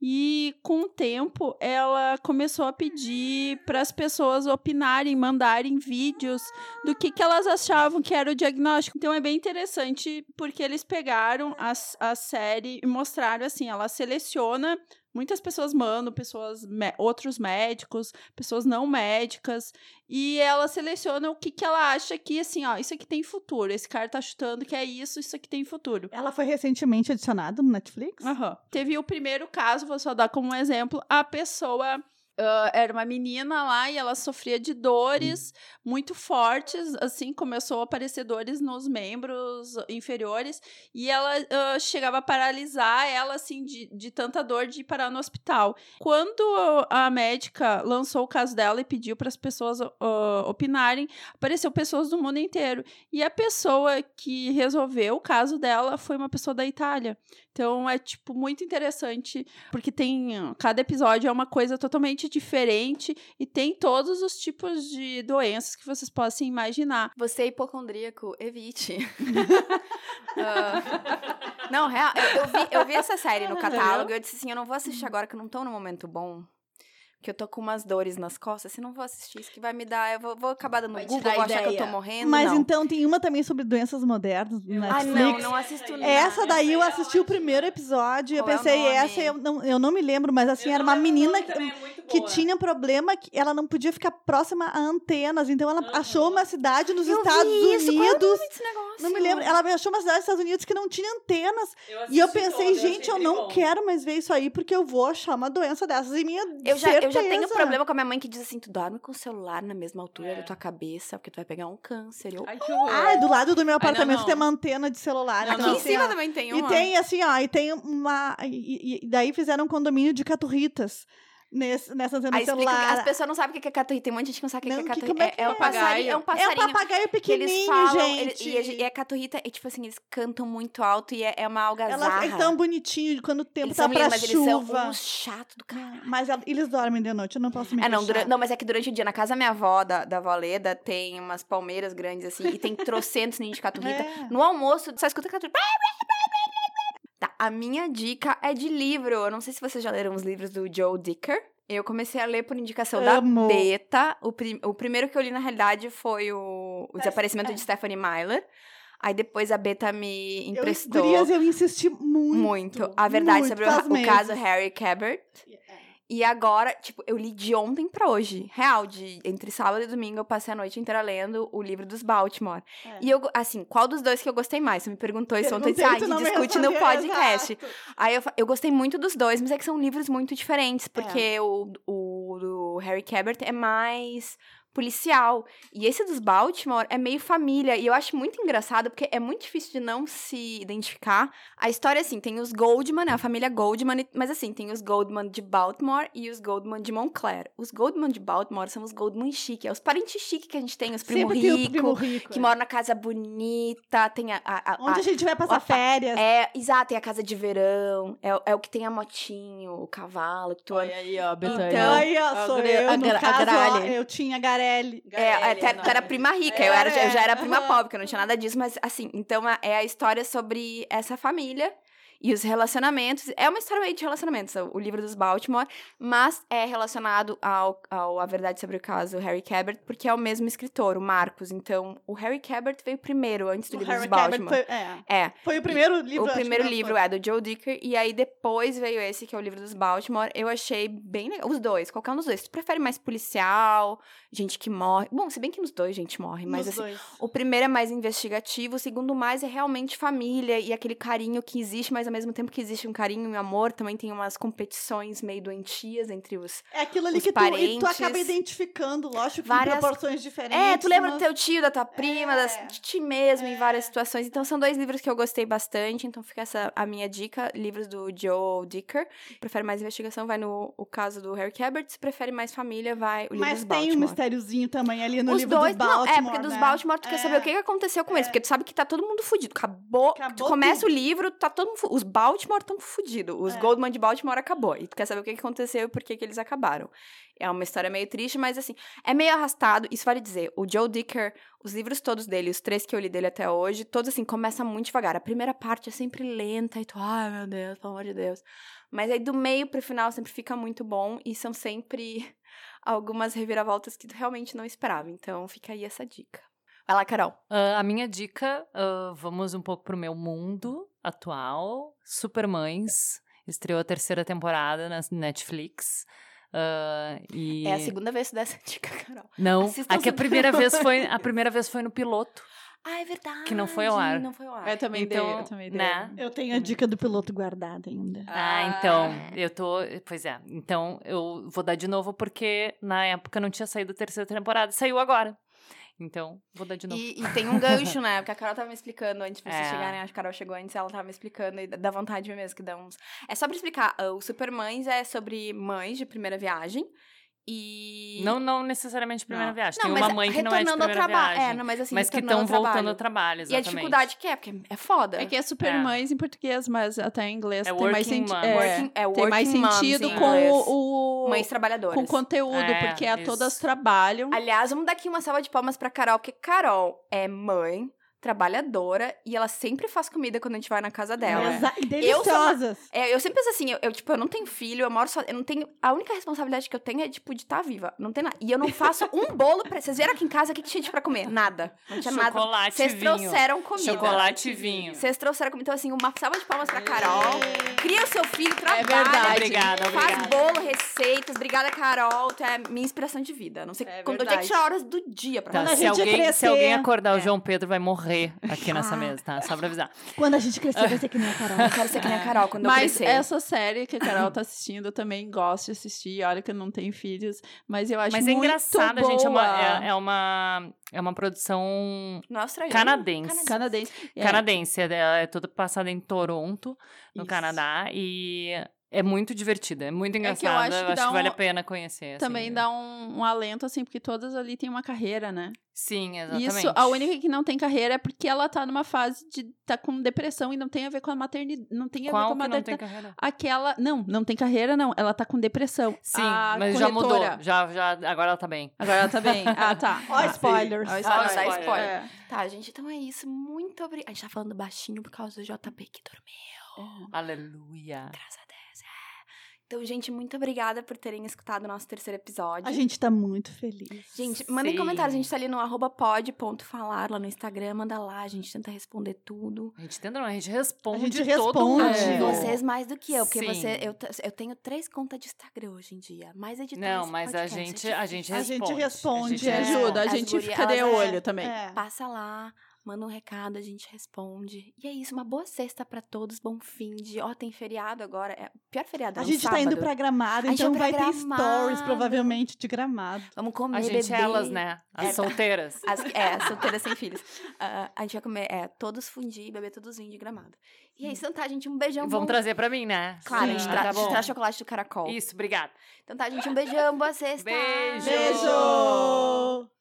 E com o tempo, ela começou a pedir para as pessoas opinarem, mandarem vídeos do que, que elas achavam que era o diagnóstico. Então é bem interessante porque eles pegaram a, a série e mostraram assim: ela seleciona. Muitas pessoas mandam, pessoas, outros médicos, pessoas não médicas, e ela seleciona o que, que ela acha que, assim, ó, isso aqui tem futuro. Esse cara tá chutando que é isso, isso aqui tem futuro. Ela foi recentemente adicionada no Netflix? Aham. Teve o primeiro caso, vou só dar como um exemplo. A pessoa ah, era uma menina lá e ela sofria de dores muito fortes, assim, começou a aparecer dores nos membros inferiores e ela ah, chegava a paralisar ela, assim, de, de tanta dor de ir parar no hospital. Quando a médica lançou o caso dela e pediu para as pessoas ah, opinarem, apareceu pessoas do mundo inteiro. E a pessoa que resolveu o caso dela foi uma pessoa da Itália. Então é tipo muito interessante, porque tem cada episódio é uma coisa totalmente diferente e tem todos os tipos de doenças que vocês possam imaginar. Você é hipocondríaco, evite. Ah, não, real, eu, eu vi, eu vi essa série no catálogo e eu disse assim, eu não vou assistir agora que eu não tô no momento bom. Que eu tô com umas dores nas costas, se não vou assistir, isso que vai me dar, eu vou, vou acabar dando Vai Google, vou achar que eu tô morrendo, Mas não. então tem uma também sobre doenças modernas no Ah, Netflix. não, não assisto nada. Essa daí eu assisti o primeiro episódio e eu é pensei, nome? essa eu não, eu não me lembro, mas assim, era uma menina que, que tinha um problema que ela não podia ficar próxima a antenas, então ela achou uma cidade nos Eu vi Estados isso, qual é o Unidos. nome desse negócio? Não me lembro. Ela achou uma cidade nos Estados Unidos que não tinha antenas. E eu pensei, gente, eu não quero mais ver isso aí, porque eu vou achar uma doença dessas. E minha Eu já, eu já tenho certeza. problema com a minha mãe que diz assim, tu dorme com o celular na mesma altura da tua cabeça, porque tu vai pegar um câncer. Eu, Ai, que horror. Ah, é do lado do meu não, apartamento não. tem uma antena de celular. Não, então, Aqui em assim, cima ó, também tem E uma. tem, assim, ó, e tem uma. E, e- e daí fizeram um condomínio de caturritas. Nesse, nessa antena Aí explica, celular. as pessoas não sabem o que é caturri. Tem um monte de gente que não sabe o que Não, é que- caturri. como é É, é um é? passarinho. É um É passarinho. um papagaio que eles pequenininho, falam, ele- gente. e, e a caturrita, é tipo assim, eles cantam muito alto e é, é uma algazarra. Ela é tão bonitinho quando o tempo eles tá são pra lindos, mas eles são chuva. uns chato do caralho. Mas eles dormem de noite, eu não posso me É, não, queixar. dura- não, mas é que durante o dia, na casa da minha avó, da, da avó Leda, tem umas palmeiras grandes assim, e tem trocentos ninhos de caturrita. É. No almoço, só escuta caturrita. A minha dica é de livro. Eu não sei se vocês já leram os livros do Joe Dicker. Eu comecei a ler por indicação Amo. da Beta. O, prim- o primeiro que eu li, na realidade, foi o, o Desaparecimento é. de Stephanie Myler. Aí depois a Beta me Eu, emprestou gurias, eu insisti muito. muito a verdade muito, sobre o, o caso. Harry Cabert. E agora, tipo, eu li de ontem pra hoje. Real, de entre sábado e domingo eu passei a noite inteira lendo o livro dos Baltimore. É. E eu, assim, qual dos dois que eu gostei mais? Você me perguntou isso ontem, ah, a gente discute no respondeu, podcast. exato. Aí eu, eu gostei muito dos dois, mas é que são livros muito É. diferentes, porque o, o do Harry Cabert é mais policial. E esse dos Baltimore é meio família. E eu acho muito engraçado, porque é muito difícil de não se identificar. A história, assim, tem os Goldman, né, a família Goldman, mas assim, tem os Goldman de Baltimore e os Goldman de Montclair. Os Goldman de Baltimore são os Goldman chique, é os parentes chique que a gente tem, os primo Sempre tem o rico, primo rico. que é. moram na casa bonita, tem a... a- a- Onde a gente vai passar a- férias. é, exato, tem a casa de verão, é, o- é o que tem a motinho, o cavalo, que tu olha. Aí, ó, Betânia. Então- Aí, ó, a sou eu, a no a caso, ó, eu tinha Garelli. É, até, tu era prima rica, eu, era, eu já era prima Aham. pobre, porque eu não tinha nada disso, mas assim, então a- é a história sobre essa família e os relacionamentos. É uma história meio de relacionamentos, o livro dos Baltimore, mas é relacionado ao, ao A Verdade sobre o Caso Harry Cabert, porque é o mesmo escritor, o Marcos. Então, o Harry Cabert veio primeiro, antes do O livro Harry dos Cabert Baltimore. foi, é, É, foi o primeiro livro. o primeiro livro foi. é do Joe Dicker, e aí depois veio esse, que é o livro dos Baltimore. Eu achei bem legal. Os dois, qualquer um dos dois. Tu prefere mais policial, gente que morre. Bom, se bem que nos dois gente morre, mas Nos assim. dois. O primeiro é mais investigativo, o segundo mais é realmente família e aquele carinho que existe, mas ao mesmo tempo que existe um carinho e um amor, também tem umas competições meio doentias entre os. É aquilo ali que tu, e tu parentes. acaba identificando, lógico, Várias- em proporções diferentes. É, tu lembra do mas- teu tio, da tua prima, das, É, de ti mesmo, em é. várias situações. Então são dois livros que eu gostei bastante, então fica essa a minha dica, livros do Joe Dicker. Prefere mais investigação, vai no o caso do Harry Cabert. Se prefere mais família, vai o livro Mas dos tem um Baltimore. mistériozinho também ali no Os livro dois, dos não, Baltimore, é, porque dos né? Baltimore tu quer saber É. o que que aconteceu com eles, porque tu sabe que tá todo mundo fudido. Acabou, tu Acabou começa tudo. o livro, tá todo mundo fu- Os Baltimore estão fudidos. Os É. Goldman de Baltimore acabou. E tu quer saber o que que aconteceu e por que que eles acabaram. É uma história meio triste, mas assim, é meio arrastado. Isso vale dizer, o Joe Dicker, os livros todos dele, os três que eu li dele até hoje, todos assim, começam muito devagar. A primeira parte é sempre lenta e tu, ai meu Deus, pelo amor de Deus. Mas aí do meio pro final sempre fica muito bom e são sempre algumas reviravoltas que tu realmente não esperava. Então fica aí essa dica. Vai lá, Carol. Ah, a minha dica, ah, vamos um pouco pro meu mundo atual. Supermães. Estreou a terceira temporada na Netflix. Ah, e... É a segunda vez dessa dica, Carol. Não, aqui a Supermães. primeira vez foi a primeira vez foi no piloto. Ah, é verdade. Que não foi ao ar. Não foi ao ar. Eu também Então, dei, eu também dei. né? Eu tenho a dica do piloto guardada ainda. Ah, então, eu tô. Pois é. Então, eu vou dar de novo porque na época não tinha saído a terceira temporada. Saiu agora. Então, vou dar de novo. E, e tem um gancho, né? Porque a Carol tava me explicando antes de vocês É. chegarem. Acho que a Carol chegou antes, ela tava me explicando e dá vontade mesmo que dá uns. É só pra explicar: ah, o Supermães é sobre mães de primeira viagem. E. Não, não necessariamente primeira Não. viagem. Não, Tem uma mãe que não é de primeira trabalho. viagem. É, não, mas assim, mas que estão voltando trabalho. ao trabalho, E a exatamente. dificuldade que é, porque é foda. É que é Supermães em português, mas até em inglês É tem mais mom. É, Working- é tem mais sentido com o, o Mães trabalhadoras. com conteúdo, É, porque a isso. todas trabalham. Aliás, vamos dar aqui uma salva de palmas pra Carol, porque Carol é mãe, trabalhadora, e ela sempre faz comida quando a gente vai na casa dela. Exa- e Eu deliciosas. É, eu sempre penso assim, eu, eu, tipo, eu não tenho filho, eu moro só, eu não tenho, a única responsabilidade que eu tenho é, tipo, de estar viva, não tem nada. E eu não faço um bolo pra, vocês vieram aqui em casa, o que, que tinha de pra comer? Nada, não tinha nada. Chocolate Vocês vinho. trouxeram comida. Chocolate e vinho. Vocês trouxeram comida, então assim, uma salva de palmas pra Carol. Cria o seu filho, trabalha. verdade. Obrigada, Faz obrigada. bolo, receitas. Obrigada, Carol. Tu é minha inspiração de vida. Não sei É quando onde é que verdade. tira horas do dia pra Tá, se, alguém, se crescer- alguém acordar o É. João Pedro, vai morrer aqui nessa Ah. mesa, tá? Só pra avisar. Quando a gente crescer, vai ser que nem a Carol. Eu quero ser que nem a Carol quando eu Mas crescer. essa série que a Carol tá assistindo, eu também gosto de assistir. Olha que eu não tenho filhos, mas eu acho Mas é muito engraçada, boa. gente. É uma, é, é uma, é uma produção Não é australiano? canadense. Canadense. É, canadense. Ela é toda passada em Toronto, no Isso. Canadá. E É muito divertida, é muito que eu engraçada. acho eu que acho que vale um- a pena conhecer. Também assim. dá um, um alento, assim, porque todas ali têm uma carreira, né? Sim, exatamente. Isso, a única que não tem carreira é porque ela tá numa fase de tá com depressão e não tem a ver com a maternidade. Não tem a ver Qual com a que não tem maternidade. carreira? Aquela. Não, não tem carreira, não. Ela tá com depressão. Sim, A mas já mudou. corretora- Já, já, agora ela tá bem. Agora ela tá bem. Ah, tá. Ó, Ah, spoilers. Ó, Ah, spoiler. É. Tá, gente, então é isso. Muito obrigada. A gente tá falando baixinho por causa do JP que dormiu. Aleluia. Graças a Deus. é. Então, gente, muito obrigada por terem escutado o nosso terceiro episódio. A gente tá muito feliz. Gente, mandem Sim. comentários. A gente tá ali no arroba pod.falar lá no Instagram. Manda lá, a gente tenta responder tudo. A gente tenta, não, a gente responde A gente responde. E mundo. vocês mais do que eu, porque Sim. você, eu, eu tenho três contas de Instagram hoje em dia. Mais editores. Não, mas a podcast, é gente, a gente A responde. gente responde, A gente é. Ajuda, a gente fica de elas- olho também. É. Passa lá, manda um recado, a gente responde. E é isso, uma boa sexta pra todos, bom fim de. Ó, tem feriado agora. É o pior feriado. é A um gente tá indo sábado. pra Gramado, então vai vai pra ter Gramado. stories, provavelmente, de Gramado. Vamos comer, A gente é beber. elas, né? As É. solteiras. As, é, solteiras sem filhos. Ah, a gente vai comer, é, todos fundir, beber todos vinhos de gramado. E é isso, então tá, gente, um beijão. Vamos bom- trazer pra mim, né? Claro, a gente Ah, tá a gente bom. traz chocolate do caracol. Isso, obrigada. Então tá, gente, um beijão, boa sexta. Beijo. Beijo!